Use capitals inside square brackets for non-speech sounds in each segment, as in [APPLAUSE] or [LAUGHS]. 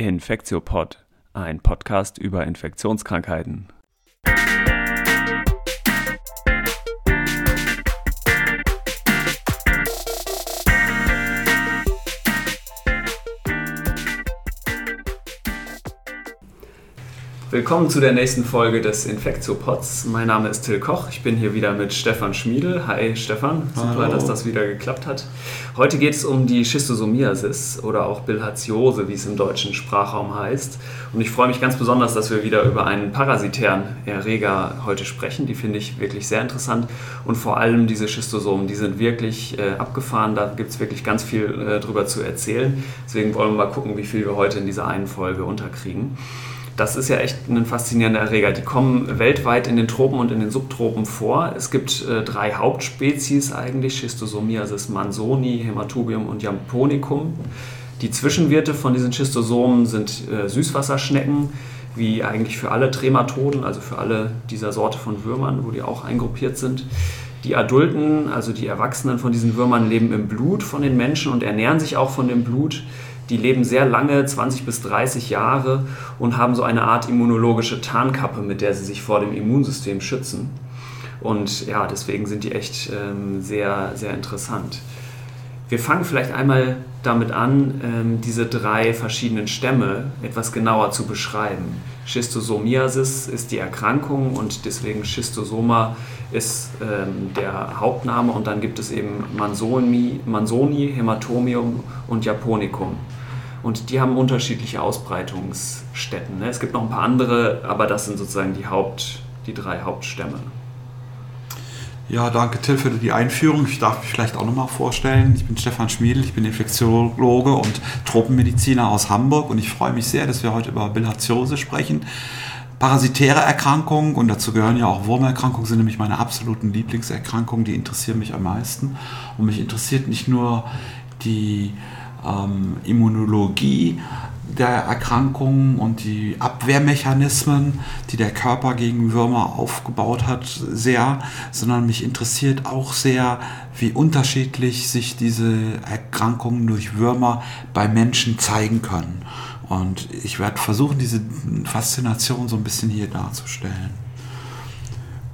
Infektiopod, ein Podcast über Infektionskrankheiten. Willkommen zu der nächsten Folge des Infektiopods. Mein Name ist Till Koch. Ich bin hier wieder mit Stefan Schmiedel. Hi Stefan, super, Hallo. dass das wieder geklappt hat. Heute geht es um die Schistosomiasis oder auch Bilharziose, wie es im deutschen Sprachraum heißt. Und ich freue mich ganz besonders, dass wir wieder über einen parasitären Erreger heute sprechen. Die finde ich wirklich sehr interessant. Und vor allem diese Schistosomen, die sind wirklich äh, abgefahren. Da gibt es wirklich ganz viel äh, drüber zu erzählen. Deswegen wollen wir mal gucken, wie viel wir heute in dieser einen Folge unterkriegen. Das ist ja echt ein faszinierender Erreger. Die kommen weltweit in den Tropen und in den Subtropen vor. Es gibt äh, drei Hauptspezies eigentlich, Schistosomiasis mansoni, Hämatubium und Japonicum. Die Zwischenwirte von diesen Schistosomen sind äh, Süßwasserschnecken, wie eigentlich für alle Trematoden, also für alle dieser Sorte von Würmern, wo die auch eingruppiert sind. Die Adulten, also die Erwachsenen von diesen Würmern, leben im Blut von den Menschen und ernähren sich auch von dem Blut. Die leben sehr lange, 20 bis 30 Jahre und haben so eine Art immunologische Tarnkappe, mit der sie sich vor dem Immunsystem schützen. Und ja, deswegen sind die echt ähm, sehr, sehr interessant. Wir fangen vielleicht einmal damit an, ähm, diese drei verschiedenen Stämme etwas genauer zu beschreiben. Schistosomiasis ist die Erkrankung und deswegen Schistosoma ist ähm, der Hauptname und dann gibt es eben Mansoni, Mansoni, Hämatomium und Japonicum. Und die haben unterschiedliche Ausbreitungsstätten. Ne? Es gibt noch ein paar andere, aber das sind sozusagen die, Haupt, die drei Hauptstämme. Ja, danke Till für die Einführung. Ich darf mich vielleicht auch nochmal vorstellen. Ich bin Stefan Schmiedel, ich bin Infektiologe und Tropenmediziner aus Hamburg und ich freue mich sehr, dass wir heute über Bilharziose sprechen. Parasitäre Erkrankungen und dazu gehören ja auch Wurmerkrankungen, sind nämlich meine absoluten Lieblingserkrankungen, die interessieren mich am meisten. Und mich interessiert nicht nur die ähm, Immunologie der Erkrankungen und die Abwehrmechanismen, die der Körper gegen Würmer aufgebaut hat, sehr, sondern mich interessiert auch sehr, wie unterschiedlich sich diese Erkrankungen durch Würmer bei Menschen zeigen können. Und ich werde versuchen, diese Faszination so ein bisschen hier darzustellen.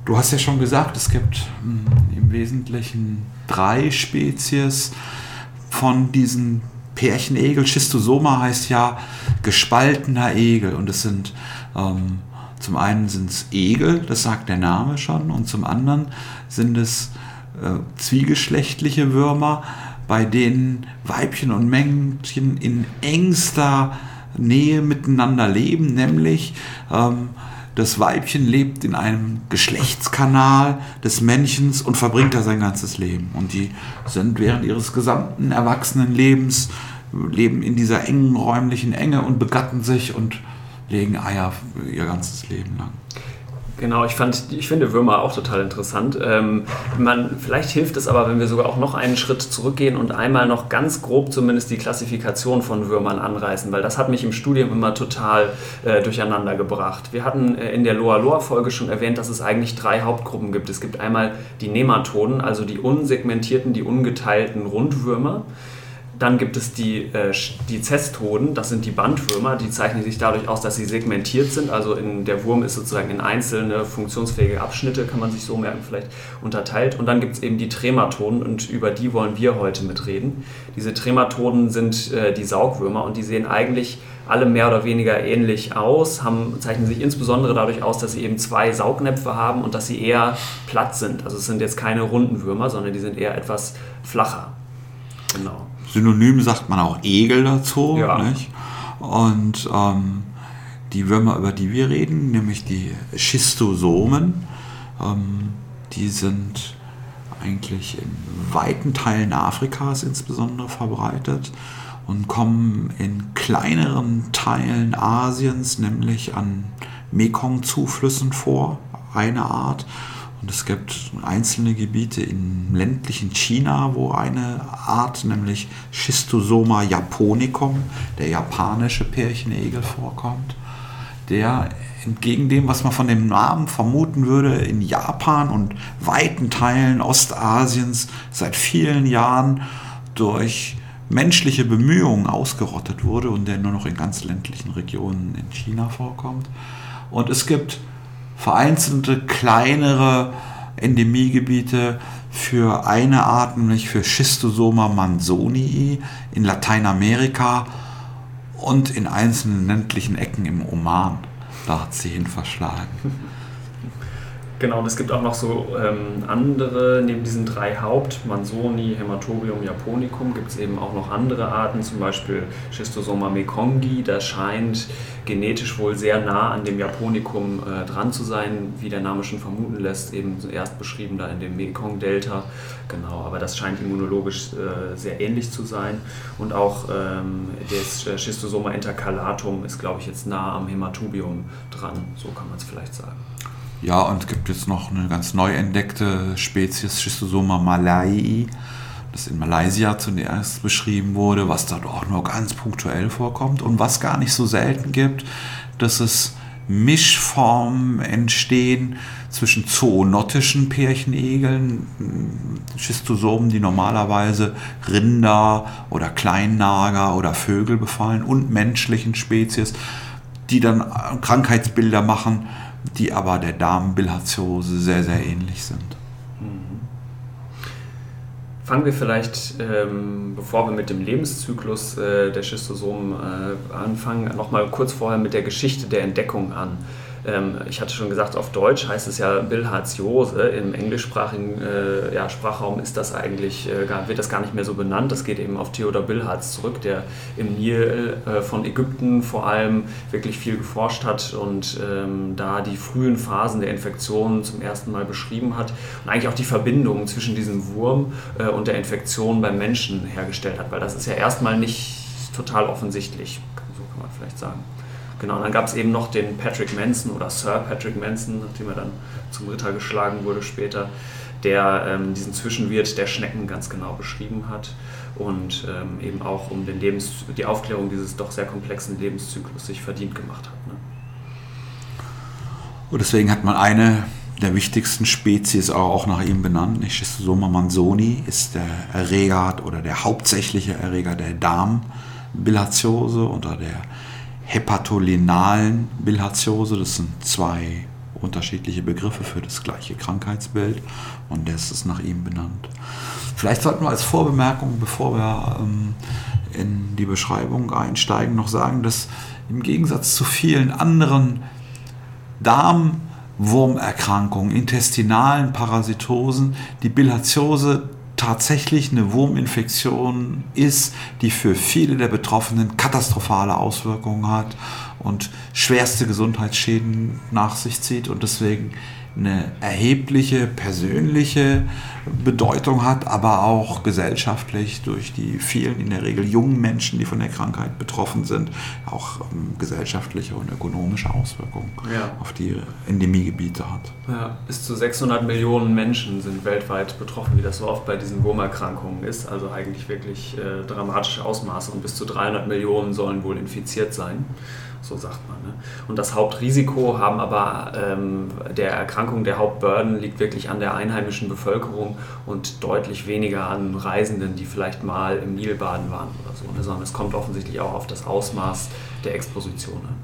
Du hast ja schon gesagt, es gibt hm, im Wesentlichen drei Spezies von diesen Pärchenegel. Schistosoma heißt ja gespaltener Egel und es sind ähm, zum einen sind es Egel, das sagt der Name schon, und zum anderen sind es äh, zwiegeschlechtliche Würmer, bei denen Weibchen und Männchen in engster Nähe miteinander leben, nämlich ähm, das Weibchen lebt in einem Geschlechtskanal des Männchens und verbringt da sein ganzes Leben. Und die sind während ihres gesamten Erwachsenenlebens, leben in dieser engen räumlichen Enge und begatten sich und legen Eier ihr ganzes Leben lang. Genau, ich, fand, ich finde Würmer auch total interessant. Ähm, man, vielleicht hilft es aber, wenn wir sogar auch noch einen Schritt zurückgehen und einmal noch ganz grob zumindest die Klassifikation von Würmern anreißen, weil das hat mich im Studium immer total äh, durcheinander gebracht. Wir hatten äh, in der Loa-Loa-Folge schon erwähnt, dass es eigentlich drei Hauptgruppen gibt. Es gibt einmal die Nematoden, also die unsegmentierten, die ungeteilten Rundwürmer. Dann gibt es die, äh, die Zestoden, das sind die Bandwürmer, die zeichnen sich dadurch aus, dass sie segmentiert sind. Also in, der Wurm ist sozusagen in einzelne funktionsfähige Abschnitte, kann man sich so merken, vielleicht unterteilt. Und dann gibt es eben die Trematoden und über die wollen wir heute mitreden. Diese Trematoden sind äh, die Saugwürmer und die sehen eigentlich alle mehr oder weniger ähnlich aus, haben, zeichnen sich insbesondere dadurch aus, dass sie eben zwei Saugnäpfe haben und dass sie eher platt sind. Also es sind jetzt keine runden Würmer, sondern die sind eher etwas flacher. Genau. Synonym sagt man auch Egel dazu. Ja. Nicht? Und ähm, die Würmer, über die wir reden, nämlich die Schistosomen, ähm, die sind eigentlich in weiten Teilen Afrikas insbesondere verbreitet und kommen in kleineren Teilen Asiens, nämlich an Mekong-Zuflüssen vor, eine Art. Und es gibt einzelne Gebiete im ländlichen China, wo eine Art, nämlich Schistosoma japonicum, der japanische Pärchenegel, vorkommt, der entgegen dem, was man von dem Namen vermuten würde, in Japan und weiten Teilen Ostasiens seit vielen Jahren durch menschliche Bemühungen ausgerottet wurde und der nur noch in ganz ländlichen Regionen in China vorkommt. Und es gibt vereinzelte kleinere Endemiegebiete für eine Art, nämlich für Schistosoma manzonii in Lateinamerika und in einzelnen ländlichen Ecken im Oman. Da hat sie hin verschlagen. Genau, und es gibt auch noch so ähm, andere, neben diesen drei Haupt, Mansoni, Hämatobium japonicum, gibt es eben auch noch andere Arten, zum Beispiel Schistosoma mekongi. Das scheint genetisch wohl sehr nah an dem Japonicum äh, dran zu sein, wie der Name schon vermuten lässt, eben zuerst beschrieben da in dem Mekong-Delta. Genau, aber das scheint immunologisch äh, sehr ähnlich zu sein. Und auch ähm, das Schistosoma intercalatum ist, glaube ich, jetzt nah am Hämatobium dran, so kann man es vielleicht sagen. Ja, und es gibt jetzt noch eine ganz neu entdeckte Spezies Schistosoma malai, das in Malaysia zuerst beschrieben wurde, was dort auch nur ganz punktuell vorkommt und was gar nicht so selten gibt, dass es Mischformen entstehen zwischen zoonotischen Pärchenegeln, Schistosomen, die normalerweise Rinder oder Kleinnager oder Vögel befallen, und menschlichen Spezies, die dann Krankheitsbilder machen, die aber der Darmbilharziose sehr, sehr ähnlich sind. Mhm. Fangen wir vielleicht, ähm, bevor wir mit dem Lebenszyklus äh, der Schistosomen äh, anfangen, nochmal kurz vorher mit der Geschichte der Entdeckung an. Ähm, ich hatte schon gesagt, auf Deutsch heißt es ja Bilharziose. Im englischsprachigen äh, ja, Sprachraum ist das eigentlich, äh, wird das gar nicht mehr so benannt. Das geht eben auf Theodor Bilharz zurück, der im Nil äh, von Ägypten vor allem wirklich viel geforscht hat und ähm, da die frühen Phasen der Infektion zum ersten Mal beschrieben hat und eigentlich auch die Verbindung zwischen diesem Wurm äh, und der Infektion beim Menschen hergestellt hat, weil das ist ja erstmal nicht total offensichtlich, so kann man vielleicht sagen. Genau, dann gab es eben noch den Patrick Manson oder Sir Patrick Manson, nachdem er dann zum Ritter geschlagen wurde später, der ähm, diesen Zwischenwirt der Schnecken ganz genau beschrieben hat und ähm, eben auch um den Lebens die Aufklärung dieses doch sehr komplexen Lebenszyklus sich verdient gemacht hat. Ne? Und deswegen hat man eine der wichtigsten Spezies auch nach ihm benannt. Schistosoma mansoni ist der Erreger oder der hauptsächliche Erreger der Darmbilharziose oder der hepatolinalen Bilharziose. Das sind zwei unterschiedliche Begriffe für das gleiche Krankheitsbild und das ist nach ihm benannt. Vielleicht sollten wir als Vorbemerkung, bevor wir ähm, in die Beschreibung einsteigen, noch sagen, dass im Gegensatz zu vielen anderen Darmwurmerkrankungen, intestinalen Parasitosen, die Bilharziose tatsächlich eine Wurminfektion ist, die für viele der Betroffenen katastrophale Auswirkungen hat und schwerste Gesundheitsschäden nach sich zieht. Und deswegen eine erhebliche persönliche Bedeutung hat, aber auch gesellschaftlich durch die vielen, in der Regel jungen Menschen, die von der Krankheit betroffen sind, auch ähm, gesellschaftliche und ökonomische Auswirkungen ja. auf die Endemiegebiete hat. Ja, bis zu 600 Millionen Menschen sind weltweit betroffen, wie das so oft bei diesen Wurmerkrankungen ist. Also eigentlich wirklich äh, dramatische Ausmaße und bis zu 300 Millionen sollen wohl infiziert sein so sagt man. Ne? Und das Hauptrisiko haben aber ähm, der Erkrankung, der Hauptburden liegt wirklich an der einheimischen Bevölkerung und deutlich weniger an Reisenden, die vielleicht mal im Nil baden waren oder so, ne? sondern es kommt offensichtlich auch auf das Ausmaß der Exposition an.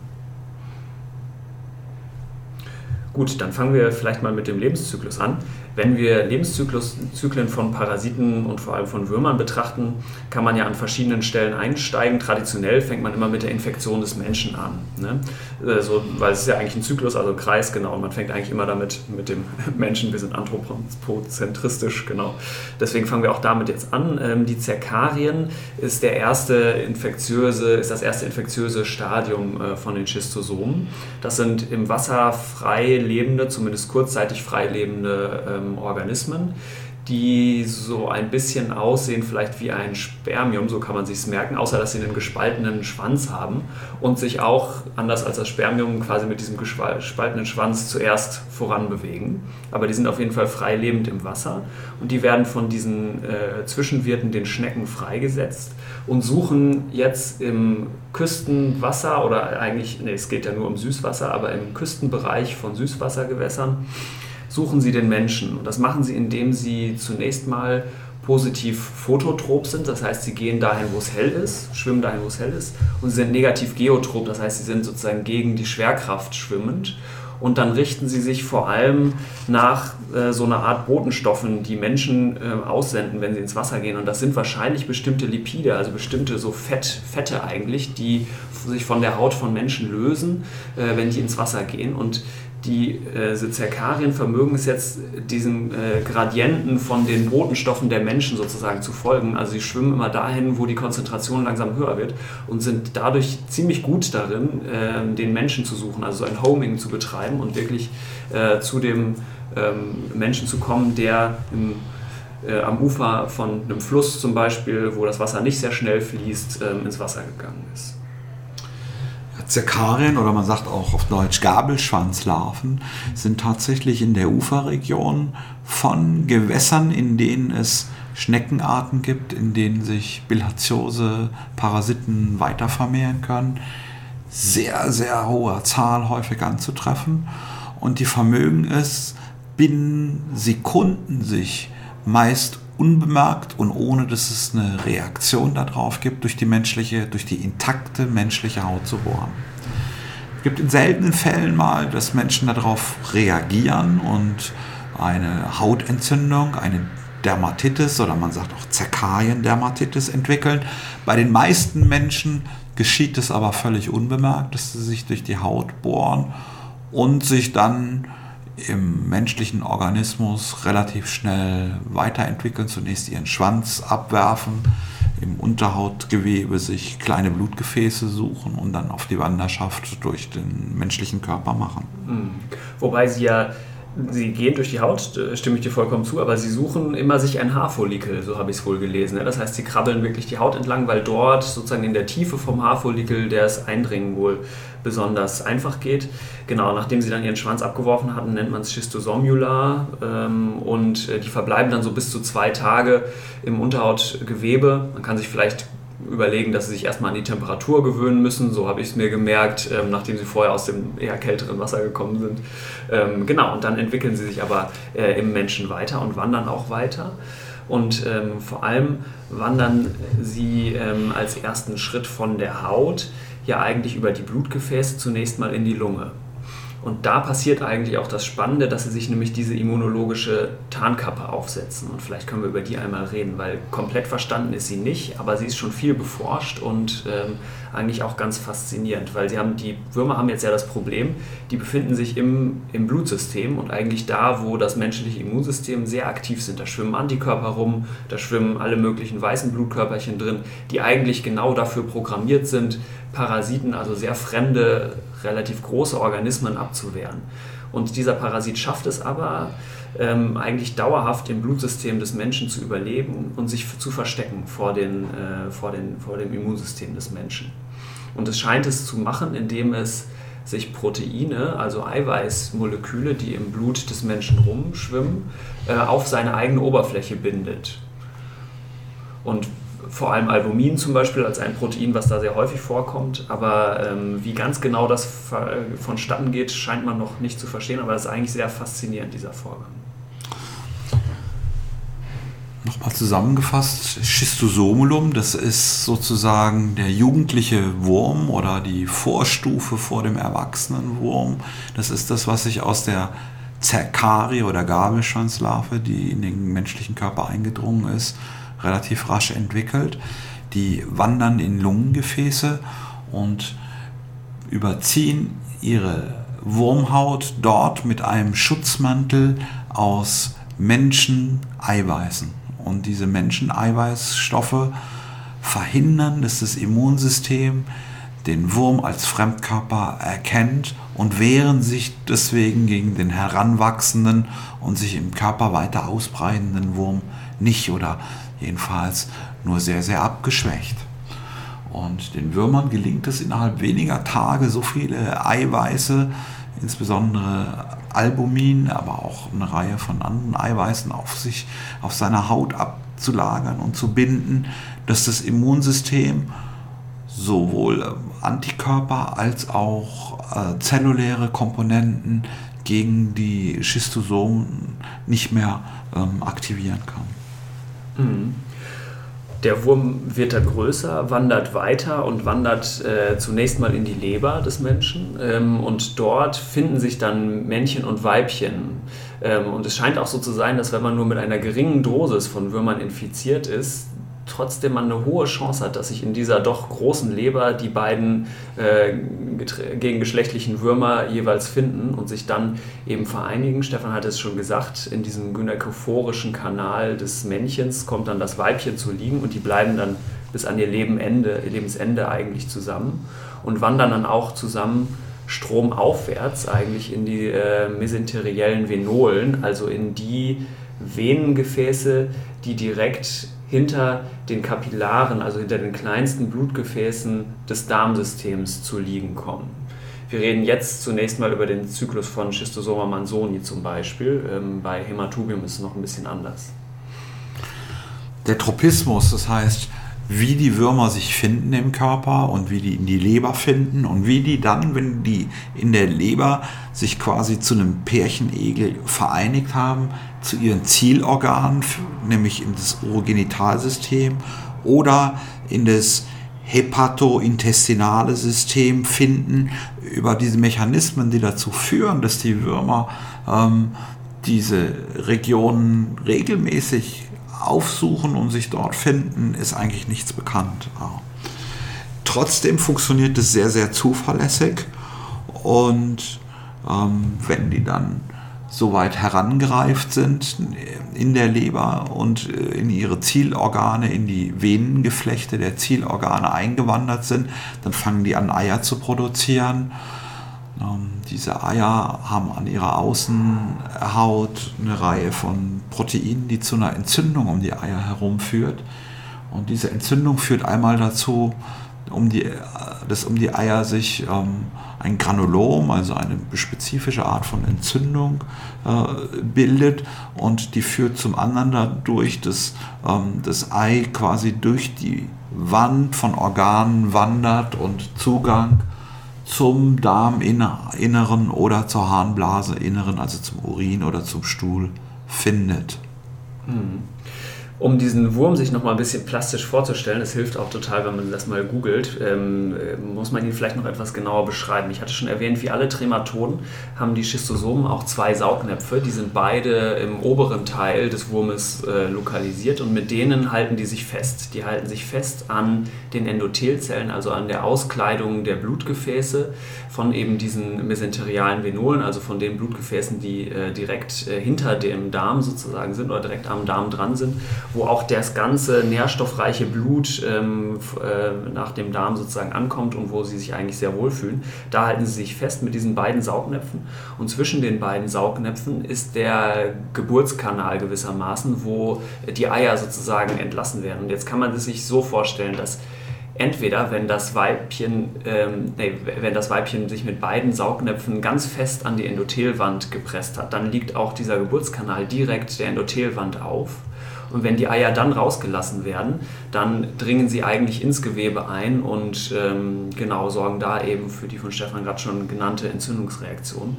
Gut, dann fangen wir vielleicht mal mit dem Lebenszyklus an. Wenn wir Lebenszyklen von Parasiten und vor allem von Würmern betrachten, kann man ja an verschiedenen Stellen einsteigen. Traditionell fängt man immer mit der Infektion des Menschen an. Ne? Also, weil es ist ja eigentlich ein Zyklus, also ein Kreis, genau. Und man fängt eigentlich immer damit mit dem [LAUGHS] Menschen. Wir sind anthropozentristisch, genau. Deswegen fangen wir auch damit jetzt an. Ähm, die Zerkarien ist der erste infektiöse, ist das erste infektiöse Stadium äh, von den Schistosomen. Das sind im Wasser frei lebende, zumindest kurzzeitig frei lebende ähm, Organismen, die so ein bisschen aussehen, vielleicht wie ein Spermium, so kann man sich merken, außer dass sie einen gespaltenen Schwanz haben und sich auch, anders als das Spermium, quasi mit diesem gespaltenen Schwanz zuerst voranbewegen. Aber die sind auf jeden Fall frei lebend im Wasser und die werden von diesen äh, Zwischenwirten, den Schnecken, freigesetzt und suchen jetzt im Küstenwasser oder eigentlich, nee, es geht ja nur um Süßwasser, aber im Küstenbereich von Süßwassergewässern suchen sie den Menschen. Und das machen sie, indem sie zunächst mal positiv phototrop sind, das heißt, sie gehen dahin, wo es hell ist, schwimmen dahin, wo es hell ist, und sie sind negativ geotrop, das heißt, sie sind sozusagen gegen die Schwerkraft schwimmend. Und dann richten sie sich vor allem nach äh, so einer Art Botenstoffen, die Menschen äh, aussenden, wenn sie ins Wasser gehen. Und das sind wahrscheinlich bestimmte Lipide, also bestimmte so Fett, Fette eigentlich, die sich von der Haut von Menschen lösen, äh, wenn die ins Wasser gehen. Und die äh, Zirkarien vermögen es jetzt, diesen äh, Gradienten von den Botenstoffen der Menschen sozusagen zu folgen. Also sie schwimmen immer dahin, wo die Konzentration langsam höher wird und sind dadurch ziemlich gut darin, äh, den Menschen zu suchen, also ein Homing zu betreiben und wirklich äh, zu dem ähm, Menschen zu kommen, der im, äh, am Ufer von einem Fluss zum Beispiel, wo das Wasser nicht sehr schnell fließt, ähm, ins Wasser gegangen ist. Zirkarien oder man sagt auch auf Deutsch Gabelschwanzlarven sind tatsächlich in der Uferregion von Gewässern, in denen es Schneckenarten gibt, in denen sich Bilharziose Parasiten weiter vermehren können, sehr, sehr hoher Zahl häufig anzutreffen. Und die vermögen es, binnen Sekunden sich meist unbemerkt und ohne dass es eine Reaktion darauf gibt, durch die menschliche, durch die intakte menschliche Haut zu bohren. Es gibt in seltenen Fällen mal, dass Menschen darauf reagieren und eine Hautentzündung, eine Dermatitis oder man sagt auch Zerkarien-Dermatitis entwickeln. Bei den meisten Menschen geschieht es aber völlig unbemerkt, dass sie sich durch die Haut bohren und sich dann im menschlichen Organismus relativ schnell weiterentwickeln, zunächst ihren Schwanz abwerfen, im Unterhautgewebe sich kleine Blutgefäße suchen und dann auf die Wanderschaft durch den menschlichen Körper machen. Hm. Wobei sie ja Sie gehen durch die Haut, stimme ich dir vollkommen zu, aber sie suchen immer sich ein Haarfollikel, so habe ich es wohl gelesen. Das heißt, sie krabbeln wirklich die Haut entlang, weil dort sozusagen in der Tiefe vom Haarfollikel das Eindringen wohl besonders einfach geht. Genau, nachdem sie dann ihren Schwanz abgeworfen hatten, nennt man es Schistosomula ähm, und äh, die verbleiben dann so bis zu zwei Tage im Unterhautgewebe. Man kann sich vielleicht überlegen, dass sie sich erstmal an die Temperatur gewöhnen müssen. So habe ich es mir gemerkt, ähm, nachdem sie vorher aus dem eher kälteren Wasser gekommen sind. Ähm, genau, und dann entwickeln sie sich aber äh, im Menschen weiter und wandern auch weiter. Und ähm, vor allem wandern sie ähm, als ersten Schritt von der Haut ja eigentlich über die Blutgefäße zunächst mal in die Lunge. Und da passiert eigentlich auch das Spannende, dass sie sich nämlich diese immunologische Tarnkappe aufsetzen. Und vielleicht können wir über die einmal reden, weil komplett verstanden ist sie nicht, aber sie ist schon viel beforscht und ähm, eigentlich auch ganz faszinierend, weil sie haben, die Würmer haben jetzt ja das Problem, die befinden sich im, im Blutsystem und eigentlich da, wo das menschliche Immunsystem sehr aktiv sind. Da schwimmen Antikörper rum, da schwimmen alle möglichen weißen Blutkörperchen drin, die eigentlich genau dafür programmiert sind, Parasiten, also sehr fremde, relativ große Organismen abzuwehren. Und dieser Parasit schafft es aber, ähm, eigentlich dauerhaft im Blutsystem des Menschen zu überleben und sich zu verstecken vor, den, äh, vor, den, vor dem Immunsystem des Menschen. Und es scheint es zu machen, indem es sich Proteine, also Eiweißmoleküle, die im Blut des Menschen rumschwimmen, äh, auf seine eigene Oberfläche bindet. Und vor allem Albumin zum Beispiel als ein Protein, was da sehr häufig vorkommt. Aber ähm, wie ganz genau das vonstatten geht, scheint man noch nicht zu verstehen. Aber das ist eigentlich sehr faszinierend, dieser Vorgang. Nochmal zusammengefasst, Schistosomulum, das ist sozusagen der jugendliche Wurm oder die Vorstufe vor dem erwachsenen Wurm. Das ist das, was sich aus der Zerkarie oder Gabelschwanzlarve, die in den menschlichen Körper eingedrungen ist, relativ rasch entwickelt. Die wandern in Lungengefäße und überziehen ihre Wurmhaut dort mit einem Schutzmantel aus Menscheneiweißen. Und diese Menscheneiweißstoffe verhindern, dass das Immunsystem den Wurm als Fremdkörper erkennt und wehren sich deswegen gegen den heranwachsenden und sich im Körper weiter ausbreitenden Wurm nicht oder jedenfalls nur sehr, sehr abgeschwächt. Und den Würmern gelingt es innerhalb weniger Tage so viele Eiweiße, insbesondere Albumin, aber auch eine Reihe von anderen Eiweißen auf sich, auf seiner Haut abzulagern und zu binden, dass das Immunsystem sowohl Antikörper als auch äh, zelluläre Komponenten gegen die Schistosomen nicht mehr ähm, aktivieren kann. Mhm. Der Wurm wird dann größer, wandert weiter und wandert äh, zunächst mal in die Leber des Menschen. Ähm, und dort finden sich dann Männchen und Weibchen. Ähm, und es scheint auch so zu sein, dass wenn man nur mit einer geringen Dosis von Würmern infiziert ist, trotzdem man eine hohe Chance hat, dass sich in dieser doch großen Leber die beiden äh, gegengeschlechtlichen Würmer jeweils finden und sich dann eben vereinigen. Stefan hat es schon gesagt, in diesem gynekophorischen Kanal des Männchens kommt dann das Weibchen zu liegen und die bleiben dann bis an ihr Lebenende, ihr Lebensende eigentlich zusammen und wandern dann auch zusammen stromaufwärts eigentlich in die äh, mesenteriellen Venolen, also in die Venengefäße, die direkt hinter den Kapillaren, also hinter den kleinsten Blutgefäßen des Darmsystems zu liegen kommen. Wir reden jetzt zunächst mal über den Zyklus von Schistosoma mansoni zum Beispiel. Ähm, bei Hämatubium ist es noch ein bisschen anders. Der Tropismus, das heißt, wie die Würmer sich finden im Körper und wie die in die Leber finden und wie die dann, wenn die in der Leber sich quasi zu einem Pärchenegel vereinigt haben, zu ihren Zielorganen, nämlich in das Urogenitalsystem oder in das hepatointestinale System finden, über diese Mechanismen, die dazu führen, dass die Würmer ähm, diese Regionen regelmäßig aufsuchen und sich dort finden, ist eigentlich nichts bekannt. Trotzdem funktioniert es sehr, sehr zuverlässig und ähm, wenn die dann soweit herangereift sind in der Leber und äh, in ihre Zielorgane, in die Venengeflechte der Zielorgane eingewandert sind, dann fangen die an Eier zu produzieren. Ähm, diese Eier haben an ihrer Außenhaut eine Reihe von Proteinen, die zu einer Entzündung um die Eier herum führt. Und diese Entzündung führt einmal dazu, um die, dass um die Eier sich ähm, ein Granulom, also eine spezifische Art von Entzündung äh, bildet und die führt zum anderen dadurch, dass ähm, das Ei quasi durch die Wand von Organen wandert und Zugang zum Darminneren oder zur Harnblase inneren, also zum Urin oder zum Stuhl findet. Mhm um diesen Wurm sich noch mal ein bisschen plastisch vorzustellen, es hilft auch total, wenn man das mal googelt, ähm, muss man ihn vielleicht noch etwas genauer beschreiben. Ich hatte schon erwähnt, wie alle Trematoden haben die Schistosomen auch zwei Saugnäpfe. Die sind beide im oberen Teil des Wurmes äh, lokalisiert und mit denen halten die sich fest. Die halten sich fest an den Endothelzellen, also an der Auskleidung der Blutgefäße von eben diesen mesenterialen Venolen, also von den Blutgefäßen, die äh, direkt äh, hinter dem Darm sozusagen sind oder direkt am Darm dran sind wo auch das ganze nährstoffreiche Blut ähm, äh, nach dem Darm sozusagen ankommt und wo sie sich eigentlich sehr wohlfühlen. Da halten sie sich fest mit diesen beiden Saugnäpfen und zwischen den beiden Saugnäpfen ist der Geburtskanal gewissermaßen, wo die Eier sozusagen entlassen werden. Und jetzt kann man sich so vorstellen, dass entweder wenn das Weibchen, ähm, nee, wenn das Weibchen sich mit beiden Saugnäpfen ganz fest an die Endothelwand gepresst hat, dann liegt auch dieser Geburtskanal direkt der Endothelwand auf. Und wenn die Eier dann rausgelassen werden, dann dringen sie eigentlich ins Gewebe ein und ähm, genau sorgen da eben für die von Stefan gerade schon genannte Entzündungsreaktion.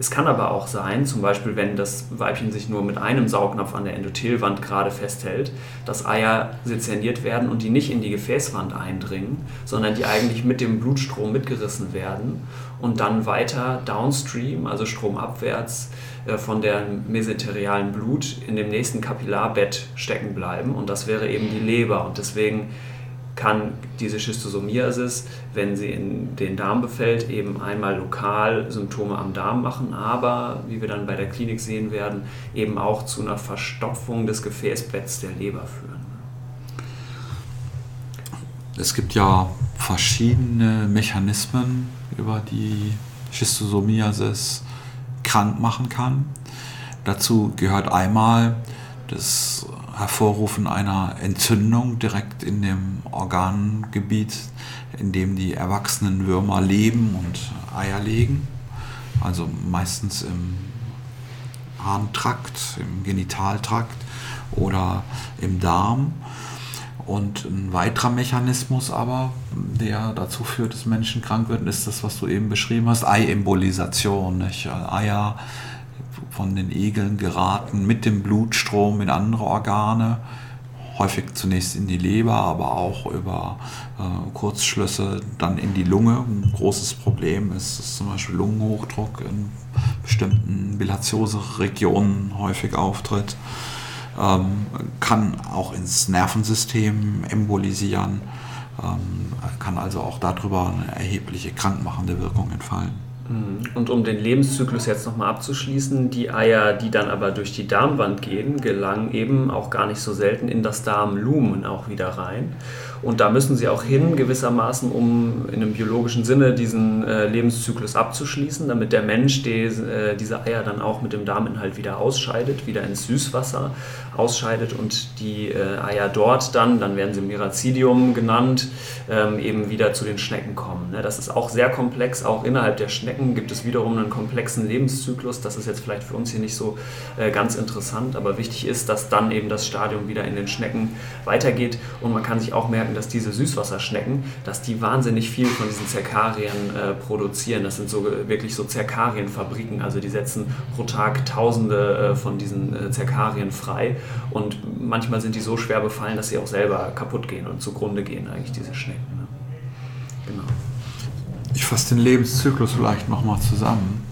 Es kann aber auch sein, zum Beispiel wenn das Weibchen sich nur mit einem Saugnapf an der Endothelwand gerade festhält, dass Eier sezerniert werden und die nicht in die Gefäßwand eindringen, sondern die eigentlich mit dem Blutstrom mitgerissen werden und dann weiter downstream, also stromabwärts, von dem mesenterialen Blut in dem nächsten Kapillarbett stecken bleiben. Und das wäre eben die Leber. Und deswegen kann diese Schistosomiasis, wenn sie in den Darm befällt, eben einmal lokal Symptome am Darm machen, aber, wie wir dann bei der Klinik sehen werden, eben auch zu einer Verstopfung des Gefäßbetts der Leber führen. Es gibt ja verschiedene Mechanismen, über die Schistosomiasis krank machen kann. Dazu gehört einmal das Hervorrufen einer Entzündung direkt in dem Organgebiet, in dem die erwachsenen Würmer leben und Eier legen. Also meistens im Harntrakt, im Genitaltrakt oder im Darm. Und ein weiterer Mechanismus aber, der dazu führt, dass Menschen krank werden, ist das, was du eben beschrieben hast, Eiembolisation. Nicht? Eier von den Egeln geraten mit dem Blutstrom in andere Organe. häufig zunächst in die Leber, aber auch über äh, Kurzschlüsse dann in die Lunge. Ein großes Problem ist, dass zum Beispiel Lungenhochdruck in bestimmten Bilatiose-Regionen häufig auftritt. Ähm, kann auch ins Nervensystem embolisieren, ähm, kann also auch darüber eine erhebliche krankmachende Wirkung entfallen. Mhm. Und um den Lebenszyklus jetzt nochmal abzuschließen, die Eier, die dann aber durch die Darmwand gehen, gelangen eben auch gar nicht so selten in das Darmlumen auch wieder rein. Und da müssen sie auch hin, gewissermaßen, um in einem biologischen Sinne diesen äh, Lebenszyklus abzuschließen, damit der Mensch die, äh, diese Eier dann auch mit dem Darminhalt wieder ausscheidet, wieder ins Süßwasser ausscheidet und die äh, Eier dort dann, dann werden sie Miracidium genannt, ähm, eben wieder zu den Schnecken kommen. Ne? Das ist auch sehr komplex, auch innerhalb der Schnecken gibt es wiederum einen komplexen Lebenszyklus. Das ist jetzt vielleicht für uns hier nicht so äh, ganz interessant, aber wichtig ist, dass dann eben das Stadium wieder in den Schnecken weitergeht und man kann sich auch merken, merken, dass diese Süßwasserschnecken, dass die wahnsinnig viel von diesen Zerkarien äh, produzieren. Das sind so wirklich so Zerkarienfabriken. Also die setzen pro Tag Tausende äh, von diesen äh, Zerkarien frei. Und manchmal sind die so schwer befallen, dass sie auch selber kaputt gehen und zugrunde gehen, eigentlich diese Schnecken. Ne? Genau. Ich fasse den Lebenszyklus vielleicht nochmal zusammen.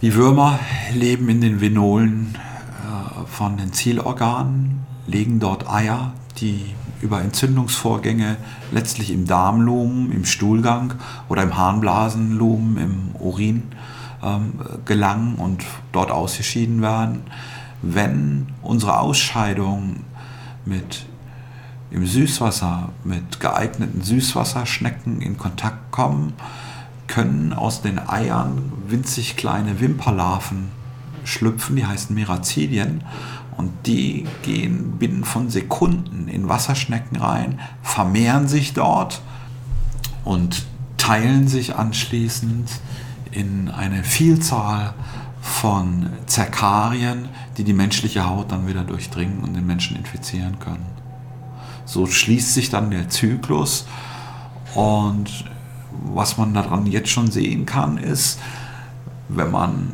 Die Würmer leben in den Venolen äh, von den Zielorganen, legen dort Eier, die über Entzündungsvorgänge letztlich im Darmlumen, im Stuhlgang oder im Harnblasenlumen, im Urin ähm, gelangen und dort ausgeschieden werden. Wenn unsere Ausscheidungen mit im Süßwasser mit geeigneten Süßwasserschnecken in Kontakt kommen, können aus den Eiern winzig kleine Wimperlarven schlüpfen, die heißen Mirazidien und die gehen binnen von Sekunden in Wasserschnecken rein, vermehren sich dort und teilen sich anschließend in eine Vielzahl von Zerkarien, die die menschliche Haut dann wieder durchdringen und den Menschen infizieren können. So schließt sich dann der Zyklus und was man daran jetzt schon sehen kann, ist, wenn man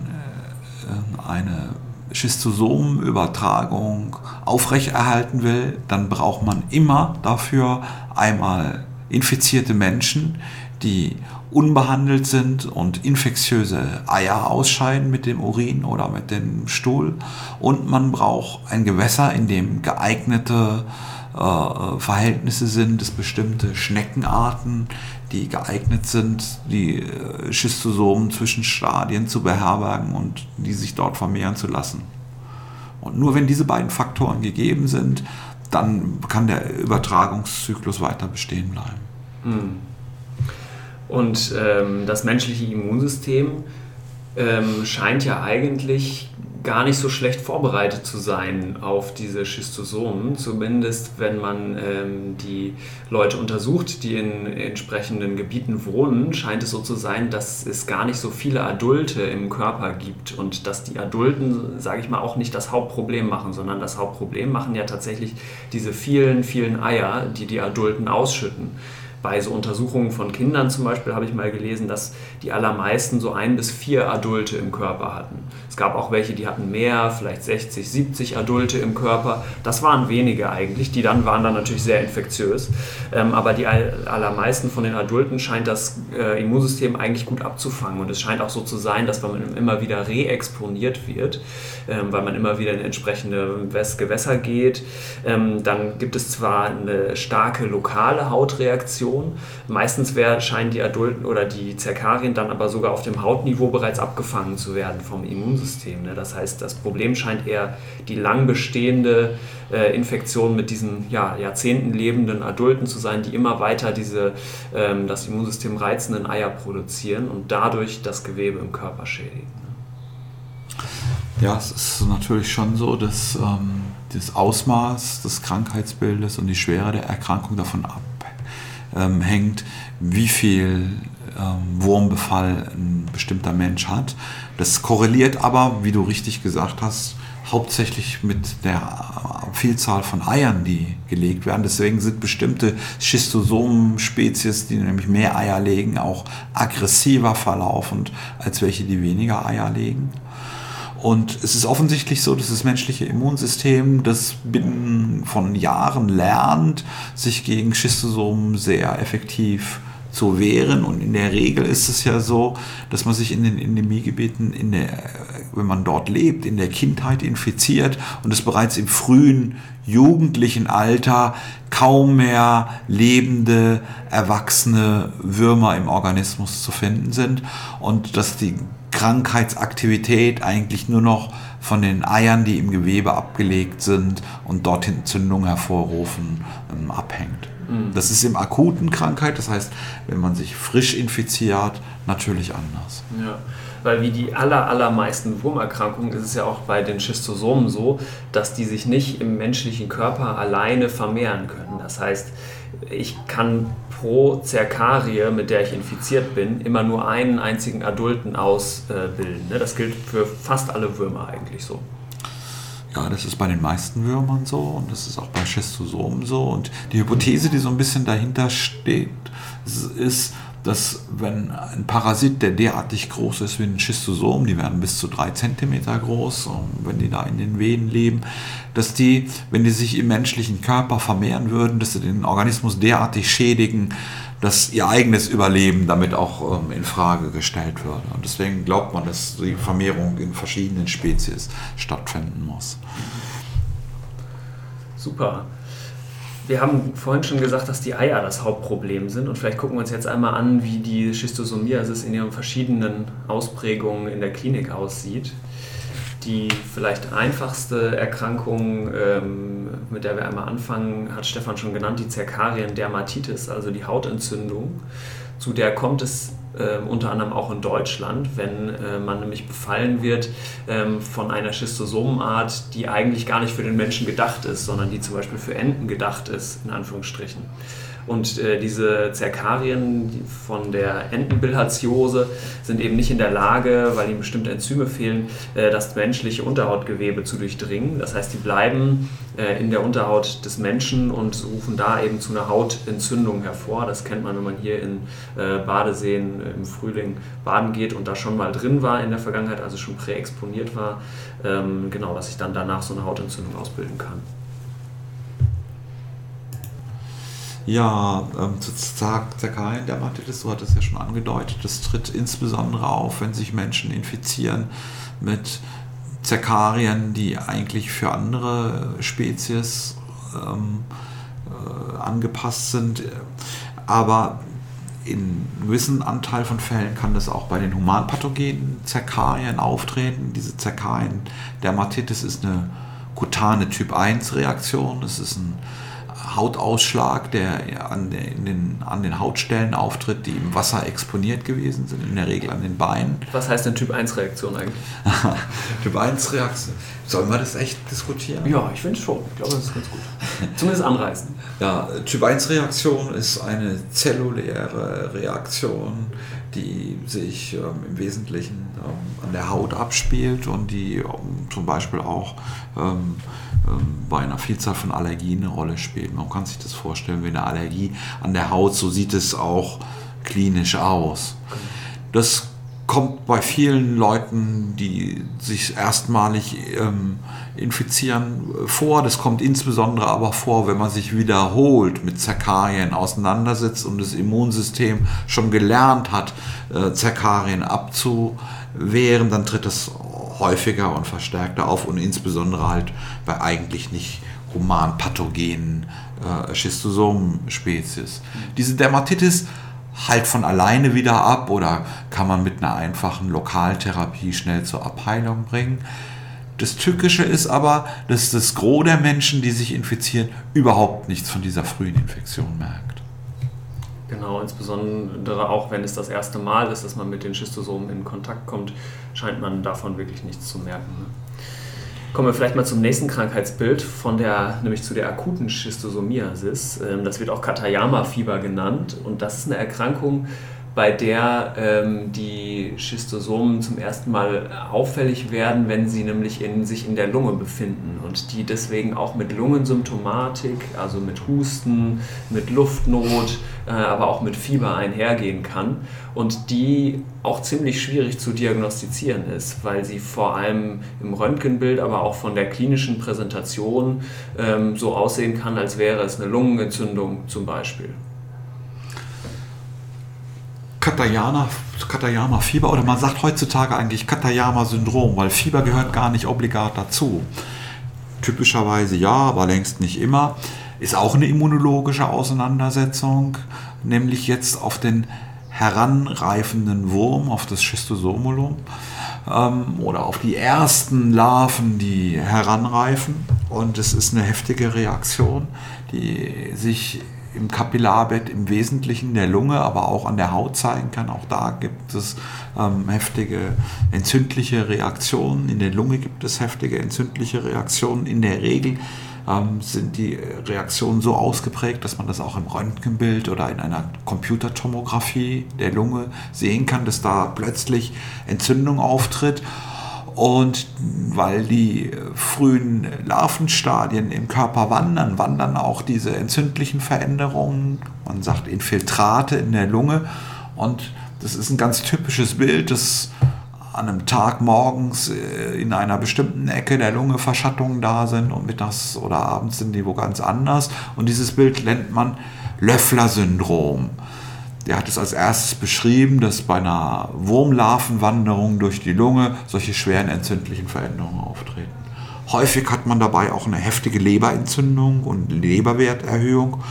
äh, eine Schistosomenübertragung aufrechterhalten will, dann braucht man immer dafür einmal infizierte Menschen, die unbehandelt sind und infektiöse Eier ausscheiden mit dem Urin oder mit dem Stuhl. Und man braucht ein Gewässer, in dem geeignete äh, Verhältnisse sind, dass bestimmte Schneckenarten, die geeignet sind, die äh, Schistosomen zwischen Stadien zu beherbergen und die sich dort vermehren zu lassen. Und nur wenn diese beiden Faktoren gegeben sind, dann kann der Übertragungszyklus weiter bestehen bleiben. Hm. Und ähm, das menschliche Immunsystem ähm, scheint ja eigentlich gar nicht so schlecht vorbereitet zu sein auf diese Schistosomen. Zumindest wenn man ähm, die Leute untersucht, die in entsprechenden Gebieten wohnen, scheint es so zu sein, dass es gar nicht so viele Adulte im Körper gibt und dass die Adulten, sage ich mal, auch nicht das Hauptproblem machen, sondern das Hauptproblem machen ja tatsächlich diese vielen, vielen Eier, die die Adulten ausschütten bei so Untersuchungen von Kindern zum Beispiel habe ich mal gelesen, dass die allermeisten so ein bis vier Adulte im Körper hatten. Es gab auch welche, die hatten mehr, vielleicht 60, 70 Adulte im Körper. Das waren wenige eigentlich, die dann waren dann natürlich sehr infektiös. Ähm, aber die allermeisten von den Adulten scheint das äh, Immunsystem eigentlich gut abzufangen. Und es scheint auch so zu sein, dass wenn man immer wieder reexponiert wird, ähm, weil man immer wieder in entsprechende Gewässer geht, ähm, dann gibt es zwar eine starke lokale Hautreaktion, Infektion. Meistens wär, scheinen die Adulten oder die Zerkarien dann aber sogar auf dem Hautniveau bereits abgefangen zu werden vom Immunsystem. Ne? Das heißt, das Problem scheint eher die lang bestehende äh, Infektion mit diesen ja, Jahrzehnten lebenden Adulten zu sein, die immer weiter diese ähm, das Immunsystem reizenden Eier produzieren und dadurch das Gewebe im Körper schädigen. Ne? Ja, es ist natürlich schon so, dass ähm, das Ausmaß des Krankheitsbildes und die Schwere der Erkrankung davon ab ähm, hängt, wie viel ähm, Wurmbefall ein bestimmter Mensch hat. Das korreliert aber, wie du richtig gesagt hast, hauptsächlich mit der Vielzahl von Eiern, die gelegt werden. Deswegen sind bestimmte Schistosomen-Spezies, die nämlich mehr Eier legen, auch aggressiver verlaufend als welche, die weniger Eier legen. Und es ist offensichtlich so, dass das menschliche Immunsystem das binnen von Jahren lernt, sich gegen Schistosomen sehr effektiv zu wehren. Und in der Regel ist es ja so, dass man sich in den Endemiegebieten, in der, wenn man dort lebt, in der Kindheit infiziert und es bereits im frühen jugendlichen Alter kaum mehr lebende, erwachsene Würmer im Organismus zu finden sind und dass die Krankheitsaktivität eigentlich nur noch von den Eiern, die im Gewebe abgelegt sind und dort Entzündung hervorrufen, ähm, abhängt. Mhm. Das ist im akuten Krankheit, das heißt, wenn man sich frisch infiziert, natürlich anders. Ja weil wie die aller, allermeisten Wurmerkrankungen ist es ja auch bei den Schistosomen so, dass die sich nicht im menschlichen Körper alleine vermehren können. Das heißt, ich kann pro Zerkarie, mit der ich infiziert bin, immer nur einen einzigen Adulten ausbilden. Ne? Das gilt für fast alle Würmer eigentlich so. Ja, das ist bei den meisten Würmern so und das ist auch bei Schistosomen so. Und die Hypothese, die so ein bisschen dahinter steht, ist, dass wenn ein Parasit, der derartig groß ist wie ein Schistosom, die werden bis zu drei Zentimeter groß, wenn die da in den Venen leben, dass die, wenn die sich im menschlichen Körper vermehren würden, dass sie den Organismus derartig schädigen, dass ihr eigenes Überleben damit auch ähm, in Frage gestellt würde. Und deswegen glaubt man, dass die Vermehrung in verschiedenen Spezies stattfinden muss. Super. Wir haben vorhin schon gesagt, dass die Eier das Hauptproblem sind und vielleicht gucken wir uns jetzt einmal an, wie die Schistosomiasis in ihren verschiedenen Ausprägungen in der Klinik aussieht. Die vielleicht einfachste Erkrankung, ähm, mit der wir einmal anfangen, hat Stefan schon genannt, die Zerkarien-Dermatitis, also die Hautentzündung. Zu der kommt es äh, unter anderem auch in Deutschland, wenn äh, man nämlich befallen wird ähm, von einer Schistosomenart, die eigentlich gar nicht für den Menschen gedacht ist, sondern die zum Beispiel für Enten gedacht ist, in Anführungsstrichen. Und äh, diese Zerkarien von der Entenbilharziose sind eben nicht in der Lage, weil ihnen bestimmte Enzyme fehlen, äh, das menschliche Unterhautgewebe zu durchdringen. Das heißt, die bleiben äh, in der Unterhaut des Menschen und rufen da eben zu einer Hautentzündung hervor. Das kennt man, wenn man hier in äh, Badeseen im Frühling baden geht und da schon mal drin war in der Vergangenheit, also schon präexponiert war. Ähm, genau, dass sich dann danach so eine Hautentzündung ausbilden kann. Ja, ähm, Zerkalien Dermatitis, so hat es ja schon angedeutet, das tritt insbesondere auf, wenn sich Menschen infizieren mit Zerkarien, die eigentlich für andere Spezies ähm, äh, angepasst sind. Aber in einem gewissen Anteil von Fällen kann das auch bei den humanpathogenen Zerkarien auftreten. Diese Zerkarien-Dermatitis ist eine kutane Typ-1-Reaktion. Es ist ein Hautausschlag, der an den, an den Hautstellen auftritt, die im Wasser exponiert gewesen sind, in der Regel an den Beinen. Was heißt denn Typ-1-Reaktion eigentlich? [LAUGHS] Typ-1-Reaktion. Sollen wir das echt diskutieren? Ja, ich finde schon. Ich glaube, das ist ganz gut. [LAUGHS] Zumindest anreißen. Ja, Typ-1-Reaktion ist eine zelluläre Reaktion, die sich ähm, im Wesentlichen ähm, an der Haut abspielt und die ähm, zum Beispiel auch ähm, bei einer Vielzahl von Allergien eine Rolle spielt. Man kann sich das vorstellen wie eine Allergie an der Haut, so sieht es auch klinisch aus. Das kommt bei vielen Leuten, die sich erstmalig ähm, infizieren, vor. Das kommt insbesondere aber vor, wenn man sich wiederholt mit Zerkarien auseinandersetzt und das Immunsystem schon gelernt hat, äh, Zerkarien abzuwehren, dann tritt das häufiger und verstärkter auf und insbesondere halt bei eigentlich nicht humanpathogenen äh, Schistosomen-Spezies. Diese Dermatitis halt von alleine wieder ab oder kann man mit einer einfachen Lokaltherapie schnell zur Abheilung bringen. Das Tückische ist aber, dass das Gros der Menschen, die sich infizieren, überhaupt nichts von dieser frühen Infektion merkt. Genau, insbesondere auch wenn es das erste Mal ist, dass man mit den Schistosomen in Kontakt kommt, scheint man davon wirklich nichts zu merken. Ne? Kommen wir vielleicht mal zum nächsten Krankheitsbild, von der, nämlich zu der akuten Schistosomiasis. Ähm, das wird auch Katayama-Fieber genannt und das ist eine Erkrankung, bei der ähm, die Schistosomen zum ersten Mal auffällig werden, wenn sie nämlich in, sich in der Lunge befinden und die deswegen auch mit Lungensymptomatik, also mit Husten, mit Luftnot, äh, aber auch mit Fieber einhergehen kann und die auch ziemlich schwierig zu diagnostizieren ist, weil sie vor allem im Röntgenbild, aber auch von der klinischen Präsentation ähm, so aussehen kann, als wäre es eine Lungenentzündung zum Beispiel. Katayama, Katayama Fieber oder man sagt heutzutage eigentlich Katayama Syndrom, weil Fieber gehört gar nicht obligat dazu. Typischerweise ja, aber längst nicht immer. Ist auch eine immunologische Auseinandersetzung, nämlich jetzt auf den heranreifenden Wurm, auf das Schistosomolum ähm, oder auf die ersten Larven, die heranreifen. Und es ist eine heftige Reaktion, die sich im Kapillarbett im Wesentlichen der Lunge, aber auch an der Haut zeigen kann. Auch da gibt es ähm, heftige entzündliche Reaktionen. In der Lunge gibt es heftige entzündliche Reaktionen. In der Regel ähm, sind die Reaktionen so ausgeprägt, dass man das auch im Röntgenbild oder in einer Computertomographie der Lunge sehen kann, dass da plötzlich Entzündung auftritt. Und weil die frühen Larvenstadien im Körper wandern, wandern auch diese entzündlichen Veränderungen, man sagt Infiltrate in der Lunge. Und das ist ein ganz typisches Bild, das an einem Tag morgens äh, in einer bestimmten Ecke der Lunge Verschattungen da sind und mittags oder abends sind die wo ganz anders. Und dieses Bild nennt man Löffler-Syndrom. Der hat es als erstes beschrieben, dass bei einer Wurmlarvenwanderung durch die Lunge solche schweren entzündlichen Veränderungen auftreten. Häufig hat man dabei auch eine heftige Leberentzündung und Leberwerterhöhung.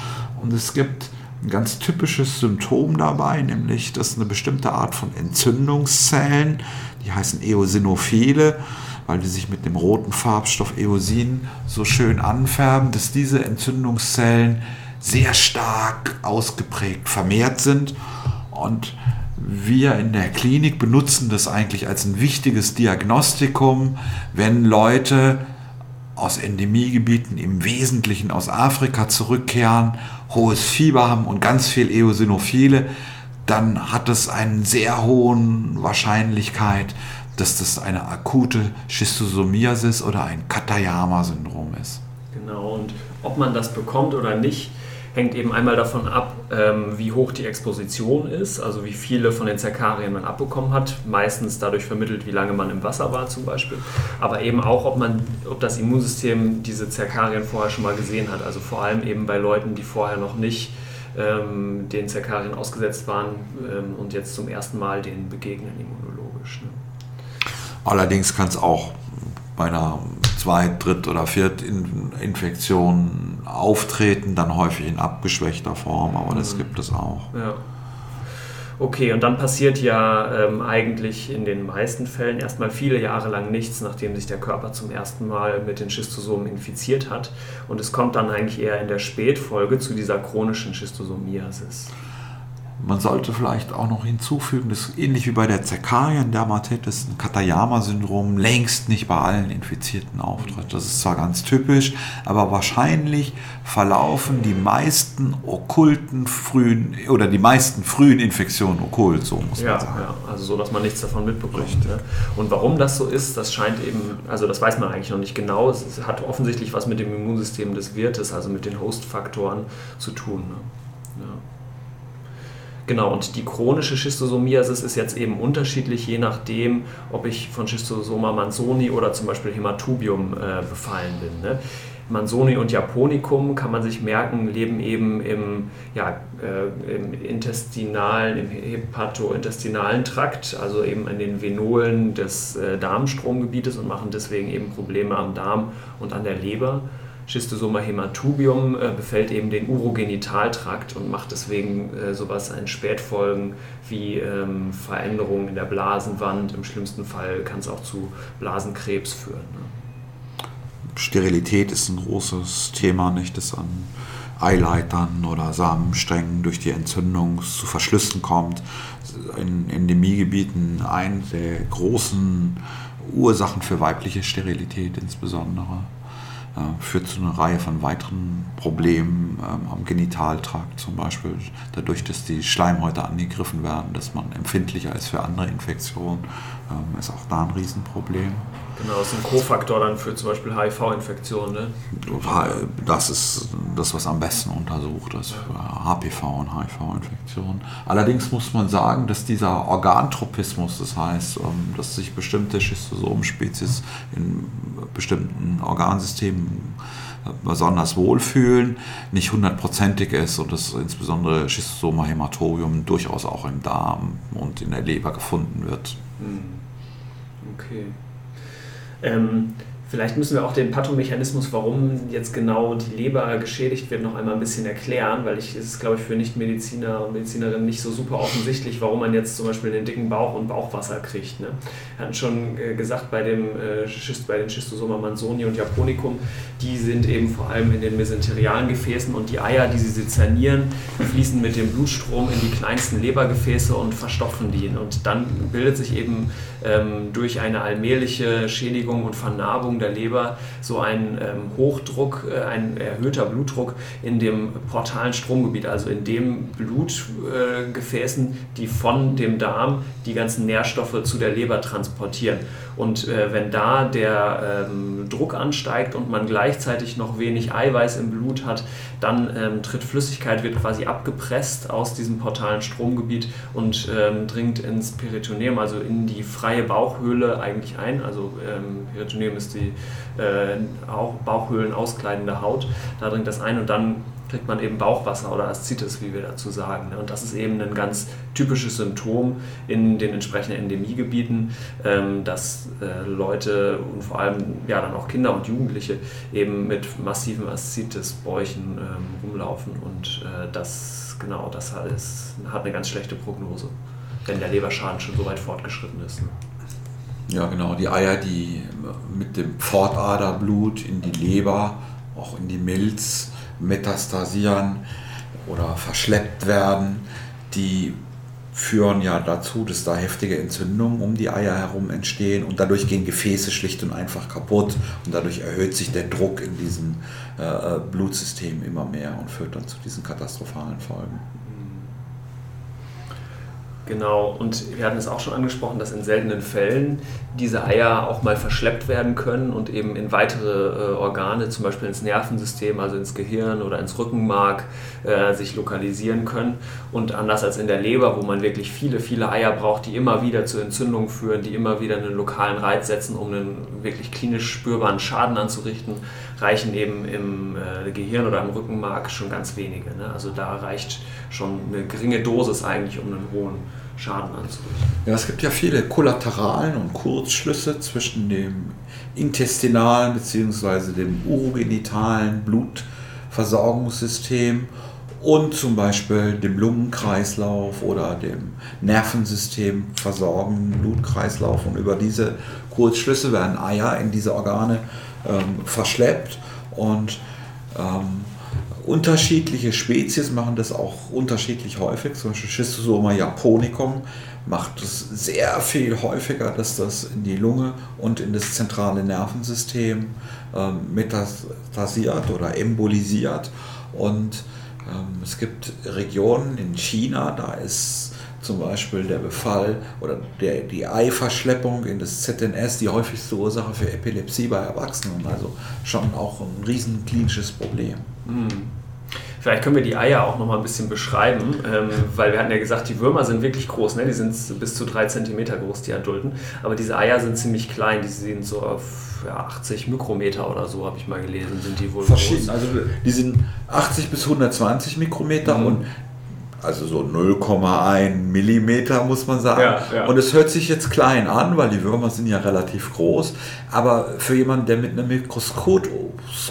Und es gibt ein ganz typisches Symptom dabei, nämlich dass eine bestimmte Art von Entzündungszellen, die heißen Eosinophile, weil die sich mit dem roten Farbstoff Eosin so schön anfärben, dass diese Entzündungszellen sehr stark ausgeprägt vermehrt sind und wir in der Klinik benutzen das eigentlich als ein wichtiges Diagnostikum, wenn Leute aus Endemiegebieten, im Wesentlichen aus Afrika zurückkehren, hohes Fieber haben und ganz viel Eosinophile, dann hat es eine sehr hohe Wahrscheinlichkeit, dass das eine akute Schistosomiasis oder ein Katayama-Syndrom ist. Genau, und ob man das bekommt oder nicht, hängt eben einmal davon ab, ähm, wie hoch die Exposition ist, also wie viele von den Zerkarien man abbekommen hat, meistens dadurch vermittelt, wie lange man im Wasser war zum Beispiel, aber eben auch, ob, man, ob das Immunsystem diese Zerkarien vorher schon mal gesehen hat, also vor allem eben bei Leuten, die vorher noch nicht ähm, den Zerkarien ausgesetzt waren ähm, und jetzt zum ersten Mal denen begegnen immunologisch. Ne? Allerdings kann es auch bei einer Zweit-, Dritt- oder Viertinfektion auftreten, dann häufig in abgeschwächter Form, aber das mhm. gibt es auch. Ja. Okay, und dann passiert ja ähm, eigentlich in den meisten Fällen erstmal viele Jahre lang nichts, nachdem sich der Körper zum ersten Mal mit den Schistosomen infiziert hat. Und es kommt dann eigentlich eher in der Spätfolge zu dieser chronischen Schistosomiasis. Man sollte vielleicht auch noch hinzufügen, dass ähnlich wie bei der Zerkarien-Dermatitis ein Katayama-Syndrom längst nicht bei allen Infizierten auftritt. Das ist zwar ganz typisch, aber wahrscheinlich verlaufen die meisten okkulten frühen oder die meisten frühen Infektionen okkult, so muss ja, man sagen. Ja, also so, dass man nichts davon mitbekommt. Ne? Und warum das so ist, das scheint eben, also das weiß man eigentlich noch nicht genau. Es hat offensichtlich was mit dem Immunsystem des Wirtes, also mit den Hostfaktoren zu tun. Ne? Ja. Genau, und die chronische Schistosomiasis ist jetzt eben unterschiedlich, je nachdem, ob ich von Schistosoma manzoni oder zum Beispiel Hämatubium äh, befallen bin. Ne? Manzoni und Japonicum kann man sich merken, leben eben im, ja, äh, im intestinalen, im hepatointestinalen Trakt, also eben in den Venolen des äh, Darmstromgebietes und machen deswegen eben Probleme am Darm und an der Leber. Schistosoma hematubium äh, befällt eben den Urogenitaltrakt und macht deswegen äh, sowas an Spätfolgen wie ähm, Veränderungen in der Blasenwand. Im schlimmsten Fall kann es auch zu Blasenkrebs führen. Ne? Sterilität ist ein großes Thema, nicht? Das an Eileitern oder Samensträngen durch die Entzündung zu Verschlüssen kommt. In Endemiegebieten eine der großen Ursachen für weibliche Sterilität insbesondere. Äh, führt zu einer Reihe von weiteren Problemen ähm, am Genitaltrakt zum Beispiel, dadurch, dass die Schleimhäute angegriffen werden, dass man empfindlicher ist für andere Infektionen, ähm, ist auch da ein Riesenproblem. Genau, das ist ein Kofaktor dann für zum Beispiel HIV-Infektionen. Ne? Das ist das, was am besten untersucht ist für HPV und HIV-Infektionen. Allerdings muss man sagen, dass dieser Organtropismus, das heißt, ähm, dass sich bestimmte Schistosomen-Spezies in bestimmten Organsystemen äh, besonders wohlfühlen, nicht hundertprozentig ist und dass insbesondere Schistosoma hämatorium durchaus auch im Darm und in der Leber gefunden wird. Hm. Okay. Ähm, Vielleicht müssen wir auch den Pathomechanismus, warum jetzt genau die Leber geschädigt wird, noch einmal ein bisschen erklären, weil ich, es ist, glaube ich, für Nichtmediziner und Medizinerinnen nicht so super offensichtlich, warum man jetzt zum Beispiel den dicken Bauch und Bauchwasser kriegt. Ne? Wir hatten schon äh, gesagt, bei, dem, äh, bei den Schistosoma mansoni und Japonicum, die sind eben vor allem in den mesenterialen Gefäßen und die Eier, die sie sezernieren, fließen mit dem Blutstrom in die kleinsten Lebergefäße und verstopfen die. Und dann bildet sich eben durch eine allmähliche Schädigung und Vernarbung der Leber so ein ähm, Hochdruck, äh, ein erhöhter Blutdruck in dem portalen Stromgebiet, also in den Blutgefäßen, die von dem Darm die ganzen Nährstoffe zu der Leber transportieren. Und äh, wenn da der ähm, Druck ansteigt und man gleichzeitig noch wenig Eiweiß im Blut hat, dann ähm, tritt Flüssigkeit, wird quasi abgepresst aus diesem portalen Stromgebiet und ähm, dringt ins Peritoneum, also in die freie Bauchhöhle eigentlich ein. Also ähm, Peritoneum ist die äh, Bauchhöhlen auskleidende Haut. Da dringt das ein und dann kriegt man eben Bauchwasser oder Aszites, wie wir dazu sagen. Und das ist eben ein ganz typisches Symptom in den entsprechenden Endemiegebieten, ähm, dass äh, Leute und vor allem ja dann auch Kinder und Jugendliche eben mit massiven Aszites-Bäuchen ähm, rumlaufen und äh, das genau das hat eine ganz schlechte Prognose, wenn der Leberschaden schon so weit fortgeschritten ist. Ne? Ja, genau. Die Eier, die mit dem Pfortaderblut in die Leber, auch in die Milz metastasieren oder verschleppt werden, die führen ja dazu, dass da heftige Entzündungen um die Eier herum entstehen und dadurch gehen Gefäße schlicht und einfach kaputt und dadurch erhöht sich der Druck in diesem äh, äh Blutsystem immer mehr und führt dann zu diesen katastrophalen Folgen. Genau, und wir hatten es auch schon angesprochen, dass in seltenen Fällen diese Eier auch mal verschleppt werden können und eben in weitere äh, Organe, zum Beispiel ins Nervensystem, also ins Gehirn oder ins Rückenmark, äh, sich lokalisieren können. Und anders als in der Leber, wo man wirklich viele, viele Eier braucht, die immer wieder zu Entzündungen führen, die immer wieder einen lokalen Reiz setzen, um einen wirklich klinisch spürbaren Schaden anzurichten, reichen eben im äh, Gehirn oder im Rückenmark schon ganz wenige. Ne? Also da reicht schon eine geringe Dosis eigentlich, um einen hohen Schaden anzurichten. Ja, es gibt ja viele Kollateralen und Kurzschlüsse zwischen dem intestinalen bzw. dem urogenitalen Blutversorgungssystem und zum Beispiel dem Lungenkreislauf oder dem Nervensystem versorgenden Blutkreislauf. Und über diese Kurzschlüsse werden Eier in diese Organe ähm, verschleppt und ähm, unterschiedliche Spezies machen das auch unterschiedlich häufig. Zum Beispiel Schistosoma japonicum macht es sehr viel häufiger, dass das in die Lunge und in das zentrale Nervensystem ähm, metastasiert oder embolisiert. Und ähm, es gibt Regionen in China, da ist zum Beispiel der Befall oder der, die Eiverschleppung in das ZNS die häufigste Ursache für Epilepsie bei Erwachsenen. Also schon auch ein riesen klinisches Problem. Mhm. Vielleicht können wir die Eier auch noch mal ein bisschen beschreiben, ähm, weil wir hatten ja gesagt, die Würmer sind wirklich groß, ne? die sind bis zu drei Zentimeter groß, die Adulten. Aber diese Eier sind ziemlich klein, die sind so auf ja, 80 Mikrometer oder so, habe ich mal gelesen, sind die wohl Verschieden, groß. Also die sind 80 bis 120 Mikrometer mhm. und also so 0,1 Millimeter muss man sagen. Ja, ja. Und es hört sich jetzt klein an, weil die Würmer sind ja relativ groß, aber für jemanden, der mit einem Mikroskop,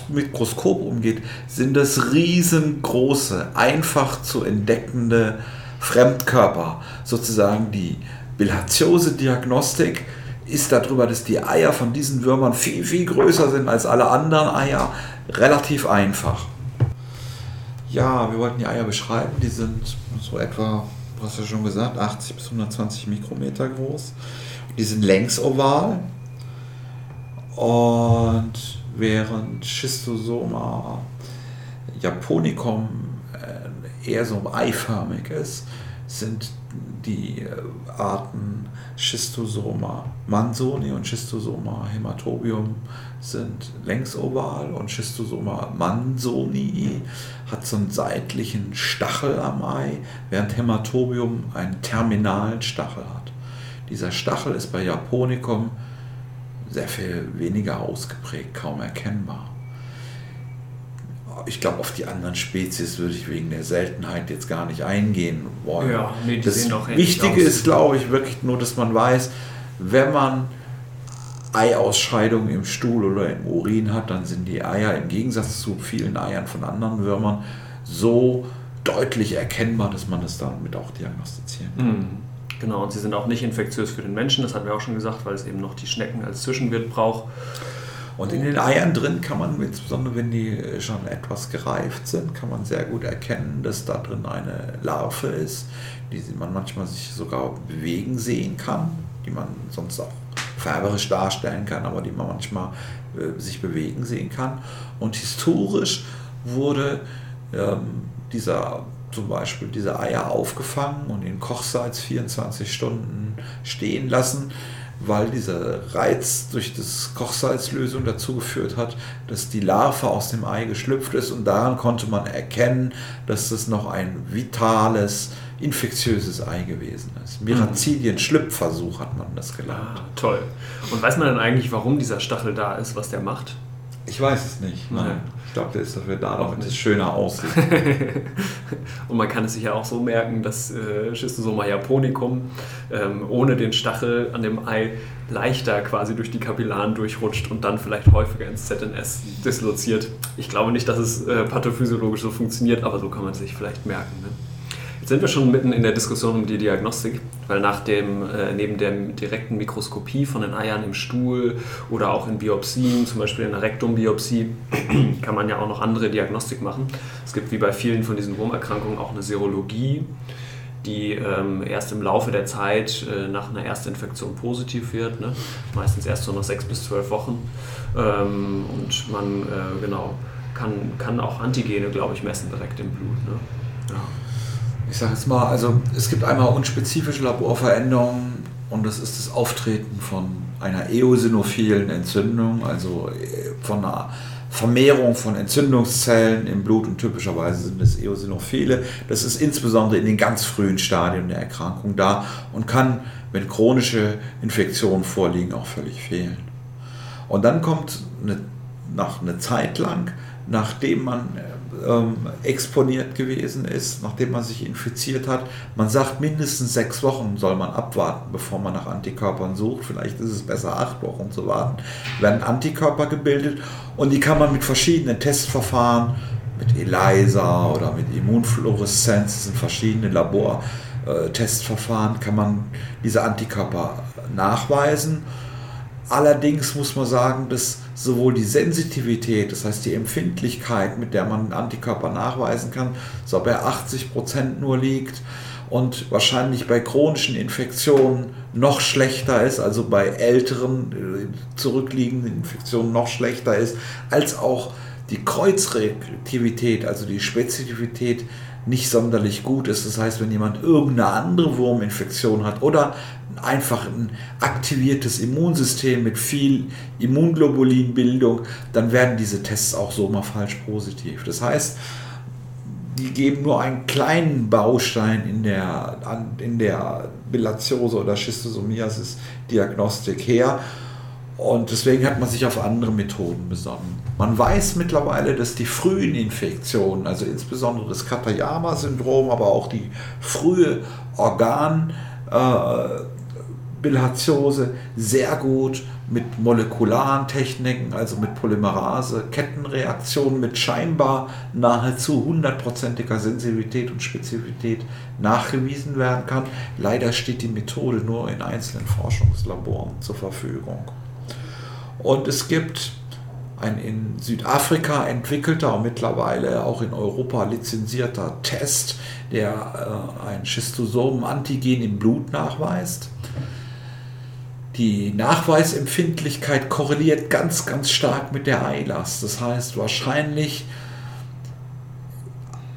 Mikroskop umgeht, sind das riesengroße, einfach zu entdeckende Fremdkörper. Sozusagen die Bilharziose-Diagnostik ist darüber, dass die Eier von diesen Würmern viel, viel größer sind als alle anderen Eier, relativ einfach. Ja, wir wollten die Eier beschreiben. Die sind so etwa, du hast ja schon gesagt, 80 bis 120 Mikrometer groß. Die sind längsoval und während Schistosoma japonicum äh, eher so eiförmig ist, sind die äh, Arten Schistosoma mansoni und Schistosoma hematobium sind längsoval und Schistosoma mansoni hat so einen seitlichen Stachel am Ei, während Hämatobium einen terminalen Stachel hat. Dieser Stachel ist bei Japonicum sehr viel weniger ausgeprägt, kaum erkennbar. Ich glaube, auf die anderen Spezies würde ich wegen der Seltenheit jetzt gar nicht eingehen wollen. Ja, nee, das Wichtige ist, glaube ich, wirklich nur, dass man weiß, wenn man Eiausscheidungen im Stuhl oder im Urin hat, dann sind die Eier im Gegensatz zu vielen Eiern von anderen Würmern so deutlich erkennbar, dass man es damit auch diagnostizieren kann. Mhm. Genau, und sie sind auch nicht infektiös für den Menschen, das hatten wir auch schon gesagt, weil es eben noch die Schnecken als Zwischenwirt braucht. Und in den Eiern drin kann man, insbesondere wenn die schon etwas gereift sind, kann man sehr gut erkennen, dass da drin eine Larve ist, die man manchmal sich sogar bewegen sehen kann, die man sonst auch färberisch darstellen kann, aber die man manchmal äh, sich bewegen sehen kann. Und historisch wurde ähm, dieser zum Beispiel diese Eier aufgefangen und in Kochsalz 24 Stunden stehen lassen, weil dieser Reiz durch das Kochsalzlösung dazu geführt hat, dass die Larve aus dem Ei geschlüpft ist und daran konnte man erkennen, dass das noch ein vitales, infektiöses Ei gewesen ist. Mirazidien-Schlüpfversuch hat man das gelernt. Ah, toll. Und weiß man dann eigentlich, warum dieser Stachel da ist, was der macht? Ich weiß es nicht. Nein. Ich glaube, der ist dafür da, damit es schöner aussieht. [LAUGHS] und man kann es sich ja auch so merken, dass äh, Schistosoma japonicum ähm, ohne den Stachel an dem Ei leichter quasi durch die Kapillaren durchrutscht und dann vielleicht häufiger ins ZNS disloziert. Ich glaube nicht, dass es äh, pathophysiologisch so funktioniert, aber so kann man es sich vielleicht merken. Ne? Jetzt sind wir schon mitten in der Diskussion um die Diagnostik, weil nach dem, äh, neben der direkten Mikroskopie von den Eiern im Stuhl oder auch in Biopsien, zum Beispiel in der Rektumbiopsie, [CLEARS THROAT] kann man ja auch noch andere Diagnostik machen. Es gibt wie bei vielen von diesen Wurmerkrankungen auch eine Serologie, die ähm, erst im Laufe der Zeit äh, nach einer Erstinfektion positiv wird, ne? meistens erst so nach sechs bis zwölf Wochen. Ähm, und man äh, genau kann, kann auch Antigene, glaube ich, messen direkt im Blut. Ne? Ja ich sage jetzt mal, also es gibt einmal unspezifische Laborveränderungen und das ist das Auftreten von einer eosinophilen Entzündung, also äh, von einer Vermehrung von Entzündungszellen im Blut und typischerweise sind es Eosinophile. Das ist insbesondere in den ganz frühen Stadien der Erkrankung da und kann, wenn chronische Infektionen vorliegen, auch völlig fehlen. Und dann kommt eine, nach einer Zeit lang, nachdem man äh, ähm, exponiert gewesen ist, nachdem man sich infiziert hat. Man sagt, mindestens sechs Wochen soll man abwarten, bevor man nach Antikörpern sucht. Vielleicht ist es besser, acht Wochen zu warten. Werden Antikörper gebildet und die kann man mit verschiedenen Testverfahren, mit ELISA oder mit Immunfluoreszenz, das sind verschiedene Labortestverfahren, kann man diese Antikörper nachweisen. Allerdings muss man sagen, dass sowohl die Sensitivität, das heißt die Empfindlichkeit, mit der man Antikörper nachweisen kann, so bei 80 Prozent nur liegt und wahrscheinlich bei chronischen Infektionen noch schlechter ist, also bei älteren äh, zurückliegenden Infektionen noch schlechter ist, als auch die Kreuzreaktivität, also die Spezifität nicht sonderlich gut ist. Das heißt, wenn jemand irgendeine andere Wurminfektion hat oder einfach ein aktiviertes Immunsystem mit viel Immunglobulinbildung, dann werden diese Tests auch so mal falsch positiv. Das heißt, die geben nur einen kleinen Baustein in der, in der Bilatiose oder Schistosomiasis-Diagnostik her. Und deswegen hat man sich auf andere Methoden besonnen. Man weiß mittlerweile, dass die frühen Infektionen, also insbesondere das Katayama-Syndrom, aber auch die frühe Organ- äh, Bilharziose sehr gut mit molekularen Techniken, also mit Polymerase, Kettenreaktionen mit scheinbar nahezu hundertprozentiger Sensibilität und Spezifität nachgewiesen werden kann. Leider steht die Methode nur in einzelnen Forschungslaboren zur Verfügung. Und es gibt ein in Südafrika entwickelter und mittlerweile auch in Europa lizenzierter Test, der äh, ein Schistosomen-Antigen im Blut nachweist Die Nachweisempfindlichkeit korreliert ganz, ganz stark mit der Eilast. Das heißt, wahrscheinlich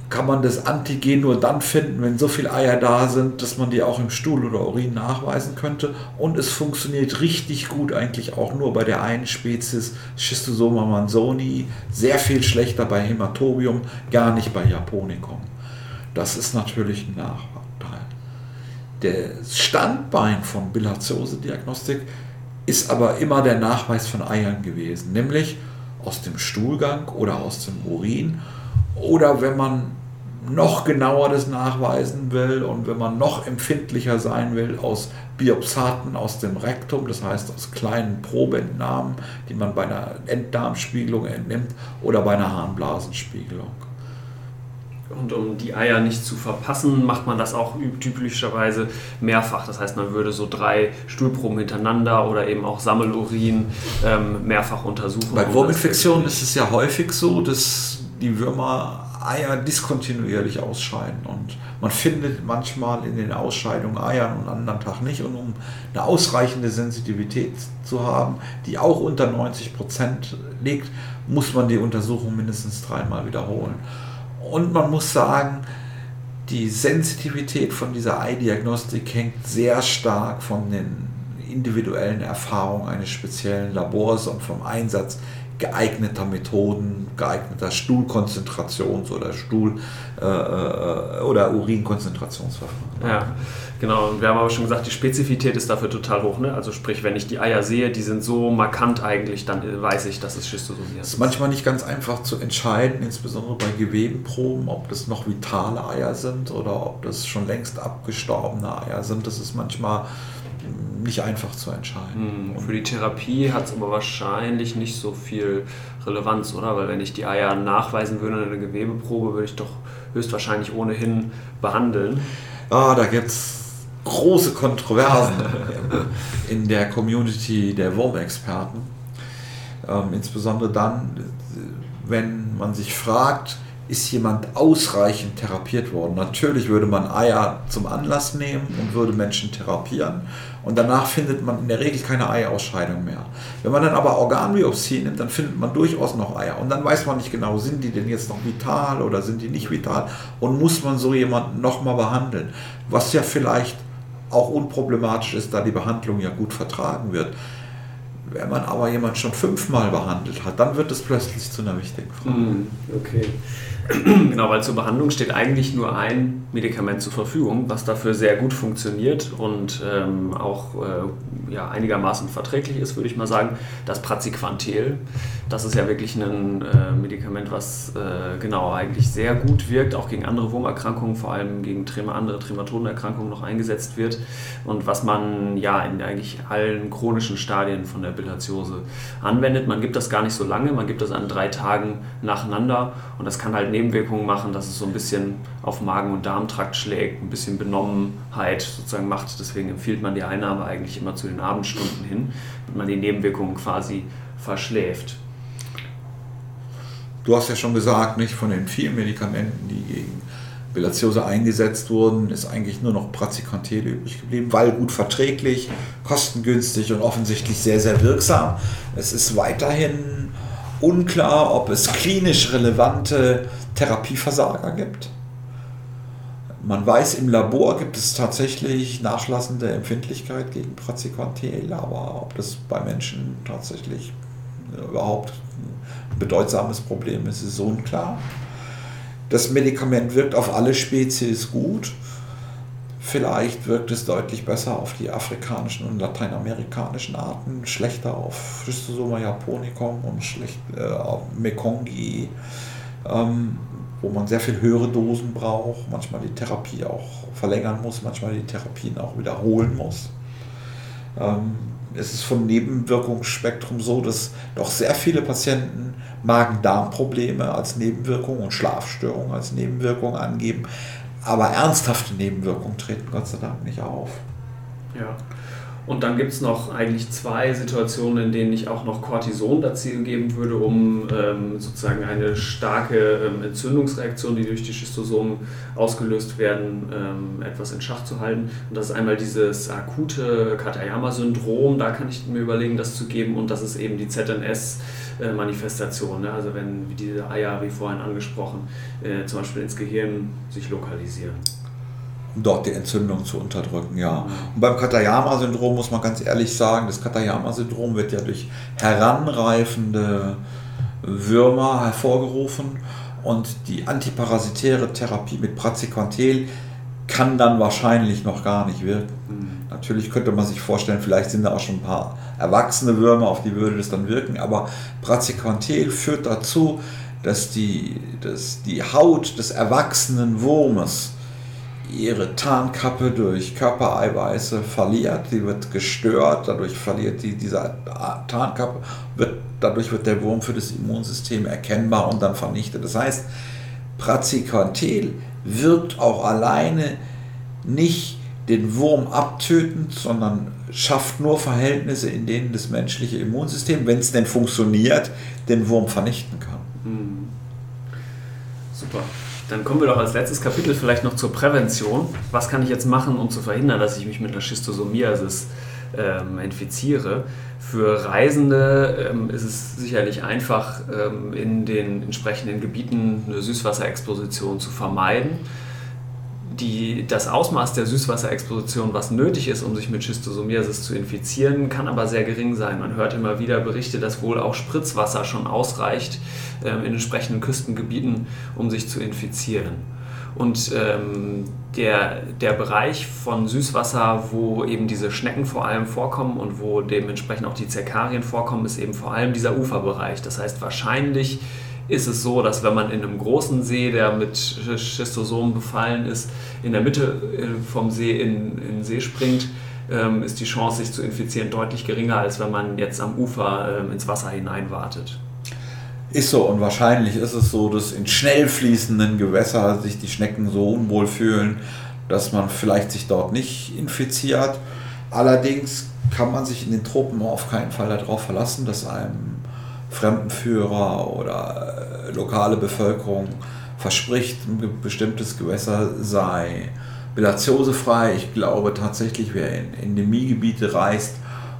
kann man das Antigen nur dann finden, wenn so viele Eier da sind, dass man die auch im Stuhl oder Urin nachweisen könnte. Und es funktioniert richtig gut eigentlich auch nur bei der einen Spezies Schistosoma mansoni, sehr viel schlechter bei Hämatobium, gar nicht bei Japonicum. Das ist natürlich ein Nachteil. Das Standbein von Bilharziose-Diagnostik ist aber immer der Nachweis von Eiern gewesen, nämlich aus dem Stuhlgang oder aus dem Urin oder wenn man noch genauer das nachweisen will und wenn man noch empfindlicher sein will, aus Biopsaten aus dem Rektum, das heißt aus kleinen Probeentnahmen, die man bei einer Enddarmspiegelung entnimmt oder bei einer Harnblasenspiegelung. Und um die Eier nicht zu verpassen, macht man das auch typischerweise mehrfach. Das heißt, man würde so drei Stuhlproben hintereinander oder eben auch Sammelurin ähm, mehrfach untersuchen. Bei Wurminfektionen ist es ja häufig so, dass die Würmer Eier diskontinuierlich ausscheiden. Und man findet manchmal in den Ausscheidungen Eier und an anderen Tag nicht. Und um eine ausreichende Sensitivität zu haben, die auch unter 90 Prozent liegt, muss man die Untersuchung mindestens dreimal wiederholen. Und man muss sagen, die Sensitivität von dieser Ei-Diagnostik hängt sehr stark von den individuellen Erfahrungen eines speziellen Labors und vom Einsatz geeigneter Methoden, geeigneter Stuhlkonzentrations- oder Stuhl- äh, äh, oder Urinkonzentrationsverfahren. Ja, genau. Und wir haben aber schon gesagt, die Spezifität ist dafür total hoch. Ne? Also sprich, wenn ich die Eier sehe, die sind so markant eigentlich, dann weiß ich, dass es Schistosomie ist. Es ist manchmal nicht ganz einfach zu entscheiden, insbesondere bei Gewebenproben, ob das noch vitale Eier sind oder ob das schon längst abgestorbene Eier sind. Das ist manchmal nicht einfach zu entscheiden. Hm, für die Therapie hat es aber wahrscheinlich nicht so viel Relevanz, oder? Weil wenn ich die Eier nachweisen würde in einer Gewebeprobe, würde ich doch höchstwahrscheinlich ohnehin behandeln. Ah, da gibt es große Kontroversen [LAUGHS] in der Community der Wurmexperten. Ähm, insbesondere dann, wenn man sich fragt, ist jemand ausreichend therapiert worden. Natürlich würde man Eier zum Anlass nehmen und würde Menschen therapieren und danach findet man in der Regel keine Eiausscheidung mehr. Wenn man dann aber Organbiopsie nimmt, dann findet man durchaus noch Eier und dann weiß man nicht genau, sind die denn jetzt noch vital oder sind die nicht vital und muss man so jemanden nochmal behandeln, was ja vielleicht auch unproblematisch ist, da die Behandlung ja gut vertragen wird. Wenn man aber jemanden schon fünfmal behandelt hat, dann wird es plötzlich zu einer wichtigen Frage. Hm, okay. [CLEARS THROAT] genau, weil zur Behandlung steht eigentlich nur ein Medikament zur Verfügung, was dafür sehr gut funktioniert und ähm, auch äh, ja, einigermaßen verträglich ist, würde ich mal sagen. Das Praziquantel. Das ist ja wirklich ein äh, Medikament, was äh, genau eigentlich sehr gut wirkt, auch gegen andere Wurmerkrankungen, vor allem gegen Trema, andere Trematodenerkrankungen noch eingesetzt wird und was man ja in eigentlich allen chronischen Stadien von der Bilharziose anwendet. Man gibt das gar nicht so lange, man gibt das an drei Tagen nacheinander und das kann halt Nebenwirkungen machen, dass es so ein bisschen auf Magen- und Darmtrakt schlägt, ein bisschen Benommenheit sozusagen macht. Deswegen empfiehlt man die Einnahme eigentlich immer zu den Abendstunden hin, damit man die Nebenwirkungen quasi verschläft. Du hast ja schon gesagt, nicht von den vielen Medikamenten, die gegen Bilharziose eingesetzt wurden, ist eigentlich nur noch Praziquantel übrig geblieben, weil gut verträglich, kostengünstig und offensichtlich sehr, sehr wirksam. Es ist weiterhin unklar, ob es klinisch relevante Therapieversager gibt. Man weiß, im Labor gibt es tatsächlich nachlassende Empfindlichkeit gegen Praziquantel, aber ob das bei Menschen tatsächlich überhaupt ein bedeutsames Problem ist, ist unklar. Das Medikament wirkt auf alle Spezies gut. Vielleicht wirkt es deutlich besser auf die afrikanischen und lateinamerikanischen Arten, schlechter auf Schistosoma japonicum und schlecht äh, auf Mekongi, ähm, wo man sehr viel höhere Dosen braucht, manchmal die Therapie auch verlängern muss, manchmal die Therapien auch wiederholen muss. Ähm, es ist vom Nebenwirkungsspektrum so, dass doch sehr viele Patienten Magen-Darm-Probleme als Nebenwirkung und Schlafstörungen als Nebenwirkung angeben. Aber ernsthafte Nebenwirkungen treten Gott sei Dank nicht auf. Ja. Und dann gibt es noch eigentlich zwei Situationen, in denen ich auch noch Cortison dazu geben würde, um ähm, sozusagen eine starke ähm, Entzündungsreaktion, die durch die Schistosomen ausgelöst werden, ähm, etwas in Schach zu halten. Und das ist einmal dieses akute Katayama-Syndrom, da kann ich mir überlegen, das zu geben. Und das ist eben die ZNS-Manifestation. Ne? Also wenn diese Eier, wie vorhin angesprochen, äh, zum Beispiel ins Gehirn sich lokalisieren um dort die Entzündung zu unterdrücken, ja. Und beim Katayama-Syndrom muss man ganz ehrlich sagen, das Katayama-Syndrom wird ja durch heranreifende Würmer hervorgerufen und die antiparasitäre Therapie mit Praziquantel kann dann wahrscheinlich noch gar nicht wirken. Mhm. Natürlich könnte man sich vorstellen, vielleicht sind da auch schon ein paar erwachsene Würmer, auf die würde das dann wirken, aber Praziquantel führt dazu, dass die, dass die Haut des erwachsenen Wurmes ihre Tarnkappe durch Körpereiweiße verliert, die wird gestört, dadurch verliert die diese Tarnkappe, wird, dadurch wird der Wurm für das Immunsystem erkennbar und dann vernichtet. Das heißt, Praziquantel wirkt auch alleine nicht den Wurm abtötend, sondern schafft nur Verhältnisse, in denen das menschliche Immunsystem, wenn es denn funktioniert, den Wurm vernichten kann. Mhm. Super. Dann kommen wir doch als letztes Kapitel vielleicht noch zur Prävention. Was kann ich jetzt machen, um zu verhindern, dass ich mich mit einer Schistosomiasis ähm, infiziere? Für Reisende ähm, ist es sicherlich einfach, ähm, in den entsprechenden Gebieten eine Süßwasserexposition zu vermeiden die, das Ausmaß der Süßwasserexposition, was nötig ist, um sich mit Schistosomiasis zu infizieren, kann aber sehr gering sein. Man hört immer wieder Berichte, dass wohl auch Spritzwasser schon ausreicht ähm, in entsprechenden Küstengebieten, um sich zu infizieren. Und ähm, der, der Bereich von Süßwasser, wo eben diese Schnecken vor allem vorkommen und wo dementsprechend auch die Zerkarien vorkommen, ist eben vor allem dieser Uferbereich. Das heißt, wahrscheinlich ist es so, dass wenn man in einem großen See, der mit Schistosomen befallen ist, in der Mitte äh, vom See in, in den See springt, ähm, ist die Chance, sich zu infizieren, deutlich geringer, als wenn man jetzt am Ufer ähm, ins Wasser hineinwartet. Ist so und wahrscheinlich ist es so, dass in schnell fließenden Gewässern sich die Schnecken so unwohl fühlen, dass man vielleicht sich dort nicht infiziert. Allerdings kann man sich in den Tropen auf keinen Fall darauf verlassen, dass einem Fremdenführer oder äh, lokale Bevölkerung verspricht, ein bestimmtes Gewässer sei bilatiosefrei. Ich glaube tatsächlich, wer in Endemiegebiete reist,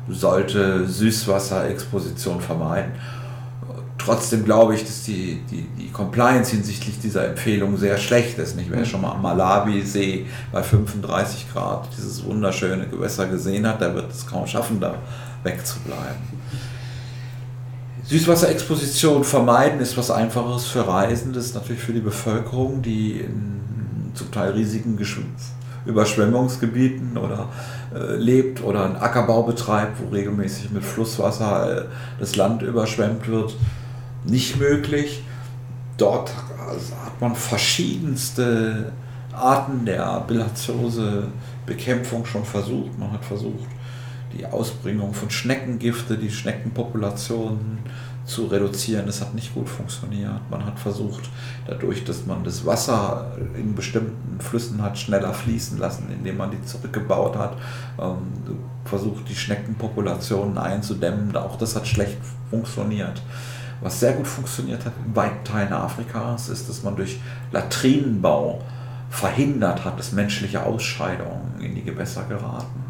sollte Süßwasserexposition vermeiden. Trotzdem glaube ich, dass die, die, die Compliance hinsichtlich dieser Empfehlung sehr schlecht ist. Nicht? Wer schon mal am Malawi-See bei 35 Grad dieses wunderschöne Gewässer gesehen hat, der wird es kaum schaffen, da wegzubleiben. Süßwasserexposition vermeiden ist was Einfaches für Reisende, ist natürlich für die Bevölkerung, die in zum Teil riesigen Überschwemmungsgebieten oder äh, lebt oder einen Ackerbau betreibt, wo regelmäßig mit Flusswasser äh, das Land überschwemmt wird, nicht möglich. Dort hat man verschiedenste Arten der Bilharziose-Bekämpfung schon versucht. Man hat versucht, die Ausbringung von Schneckengifte, die Schneckenpopulationen zu reduzieren. Das hat nicht gut funktioniert. Man hat versucht, dadurch, dass man das Wasser in bestimmten Flüssen hat schneller fließen lassen, indem man die zurückgebaut hat, ähm, versucht, die Schneckenpopulationen einzudämmen. Auch das hat schlecht funktioniert. Was sehr gut funktioniert hat in weiten Teilen Afrikas, ist, dass man durch Latrinenbau verhindert hat, dass menschliche Ausscheidungen in die Gewässer geraten.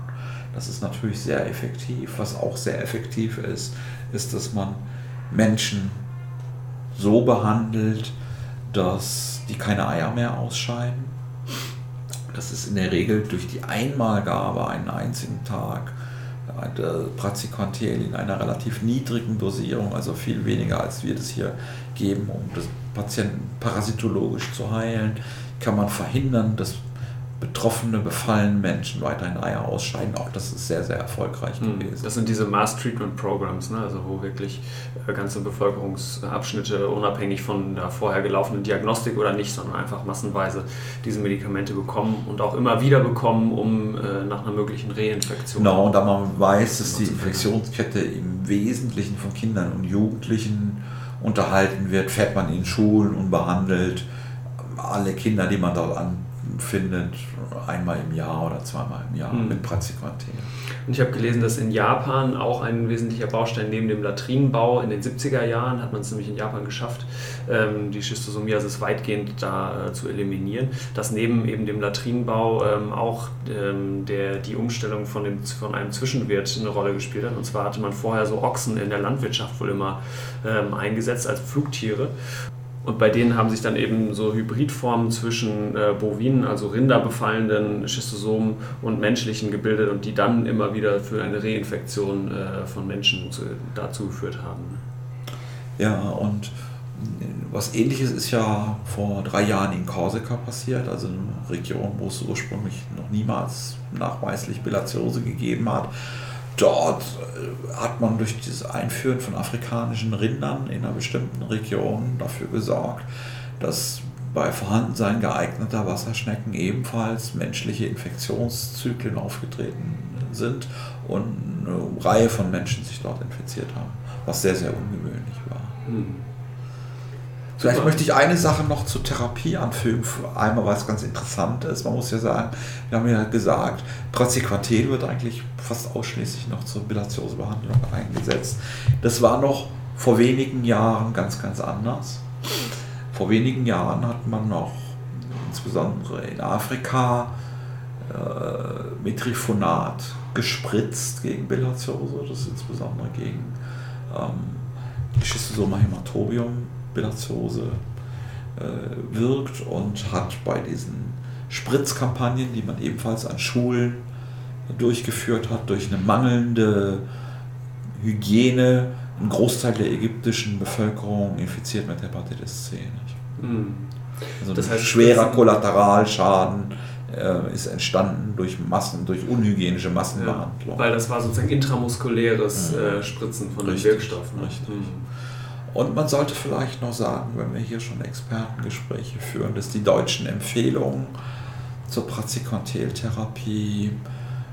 Das ist natürlich sehr effektiv. Was auch sehr effektiv ist, ist, dass man Menschen so behandelt, dass die keine Eier mehr ausscheiden. Das ist in der Regel durch die Einmalgabe einen einzigen Tag Praziquantel in einer relativ niedrigen Dosierung, also viel weniger als wir das hier geben, um das Patienten parasitologisch zu heilen, kann man verhindern, dass betroffene, befallene Menschen weiterhin Eier ausscheiden. Auch das ist sehr, sehr erfolgreich hm, gewesen. Das sind diese Mass Treatment Programs, ne? also wo wirklich äh, ganze Bevölkerungsabschnitte unabhängig von der vorher gelaufenen Diagnostik oder nicht, sondern einfach massenweise diese Medikamente bekommen und auch immer wieder bekommen, um äh, nach einer möglichen Reinfektion. Genau, und da man weiß, dass die Infektionskette im Wesentlichen von Kindern und Jugendlichen unterhalten wird, fährt man in Schulen und behandelt alle Kinder, die man dort an findet, einmal im Jahr oder zweimal im Jahr mhm. mit Praziquantel. Und ich habe gelesen, dass in Japan auch ein wesentlicher Baustein neben dem Latrinenbau in den 70er Jahren hat man es nämlich in Japan geschafft, ähm, die Schistosomiasis weitgehend da äh, zu eliminieren, dass neben eben dem Latrinenbau ähm, auch ähm, der, die Umstellung von, dem, von einem Zwischenwirt eine Rolle gespielt hat. Und zwar hatte man vorher so Ochsen in der Landwirtschaft wohl immer eingesetzt als Flugtiere. Und bei denen haben sich dann eben so Hybridformen zwischen äh, bovinen, also rinderbefallenden Schistosomen und menschlichen gebildet und die dann immer wieder für eine Reinfektion äh, von Menschen zu, dazu geführt haben. Ja, und was ähnliches ist ja vor drei Jahren in Korsika passiert, also eine Region, wo es ursprünglich noch niemals nachweislich Bilatiose gegeben hat dort äh, hat man durch das Einführen von afrikanischen Rindern in einer bestimmten Region dafür gesorgt, dass bei Vorhandensein geeigneter Wasserschnecken ebenfalls menschliche Infektionszyklen aufgetreten sind und eine Reihe von Menschen sich dort infiziert haben, was sehr, sehr ungewöhnlich war. Hm. Vielleicht möchte ich eine Sache noch zur Therapie anfügen. Einmal, was ganz interessant ist. Man muss ja sagen, wir haben ja gesagt, Praziquantel wird eigentlich fast ausschließlich noch zur Bilatiosebehandlung eingesetzt. Das war noch vor wenigen Jahren ganz, ganz anders. Vor wenigen Jahren hat man noch, insbesondere in Afrika, äh, Metrifonat gespritzt gegen Bilatiose. Das ist insbesondere gegen ähm, Schistosoma Bilatiose äh, wirkt und hat bei diesen Spritzkampagnen, die man ebenfalls an Schulen durchgeführt hat, durch eine mangelnde Hygiene einen Großteil der ägyptischen Bevölkerung infiziert mit Hepatitis C. Mhm. Also das heißt, schwerer Kollateralschaden äh, ist entstanden durch Massen, durch unhygienische Massenbehandlung. Ja, weil das war sozusagen intramuskuläres äh, Spritzen von richtig, den Wirkstoffen. Richtig. Mhm. Und man sollte vielleicht noch sagen, wenn wir hier schon Expertengespräche führen, dass die deutschen Empfehlungen zur Praziquanteltherapie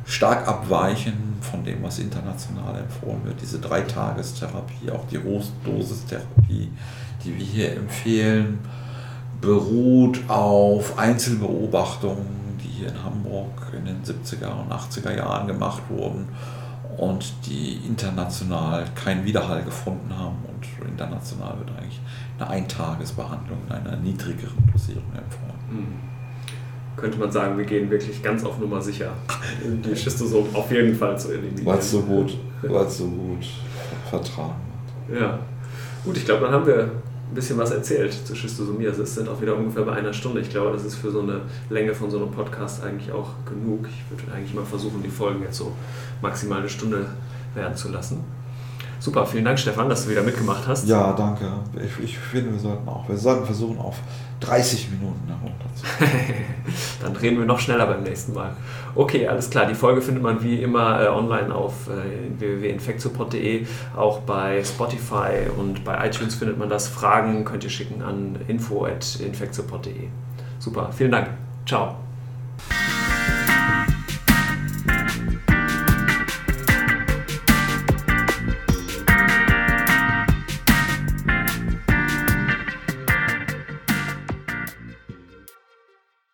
stark abweichen von dem, was international empfohlen wird. Diese Dreitagestherapie, auch die Hochdosistherapie, die wir hier empfehlen, beruht auf Einzelbeobachtungen, die hier in Hamburg in den 70er und 80er Jahren gemacht wurden und die international keinen Widerhall gefunden haben. Und international wird eigentlich eine Eintagesbehandlung in einer niedrigeren Dosierung empfohlen. Hm. Könnte man sagen, wir gehen wirklich ganz auf Nummer sicher, die [LAUGHS] Schistosomen auf jeden Fall zu eliminieren. Weil es so gut, so gut vertragen wird. Ja, gut, ich glaube, dann haben wir ein bisschen was erzählt zur Schistosomie. Also es sind auch wieder ungefähr bei einer Stunde. Ich glaube, das ist für so eine Länge von so einem Podcast eigentlich auch genug. Ich würde eigentlich mal versuchen, die Folgen jetzt so maximal eine Stunde werden zu lassen. Super, vielen Dank, Stefan, dass du wieder mitgemacht hast. Ja, danke. Ich, ich finde, wir sollten auch, wir sollten versuchen, auf 30 Minuten herunterzukommen. [LAUGHS] Dann reden wir noch schneller beim nächsten Mal. Okay, alles klar. Die Folge findet man wie immer äh, online auf äh, www.infectopod.de, auch bei Spotify und bei iTunes findet man das. Fragen könnt ihr schicken an info.infectopod.de. Super, vielen Dank. Ciao.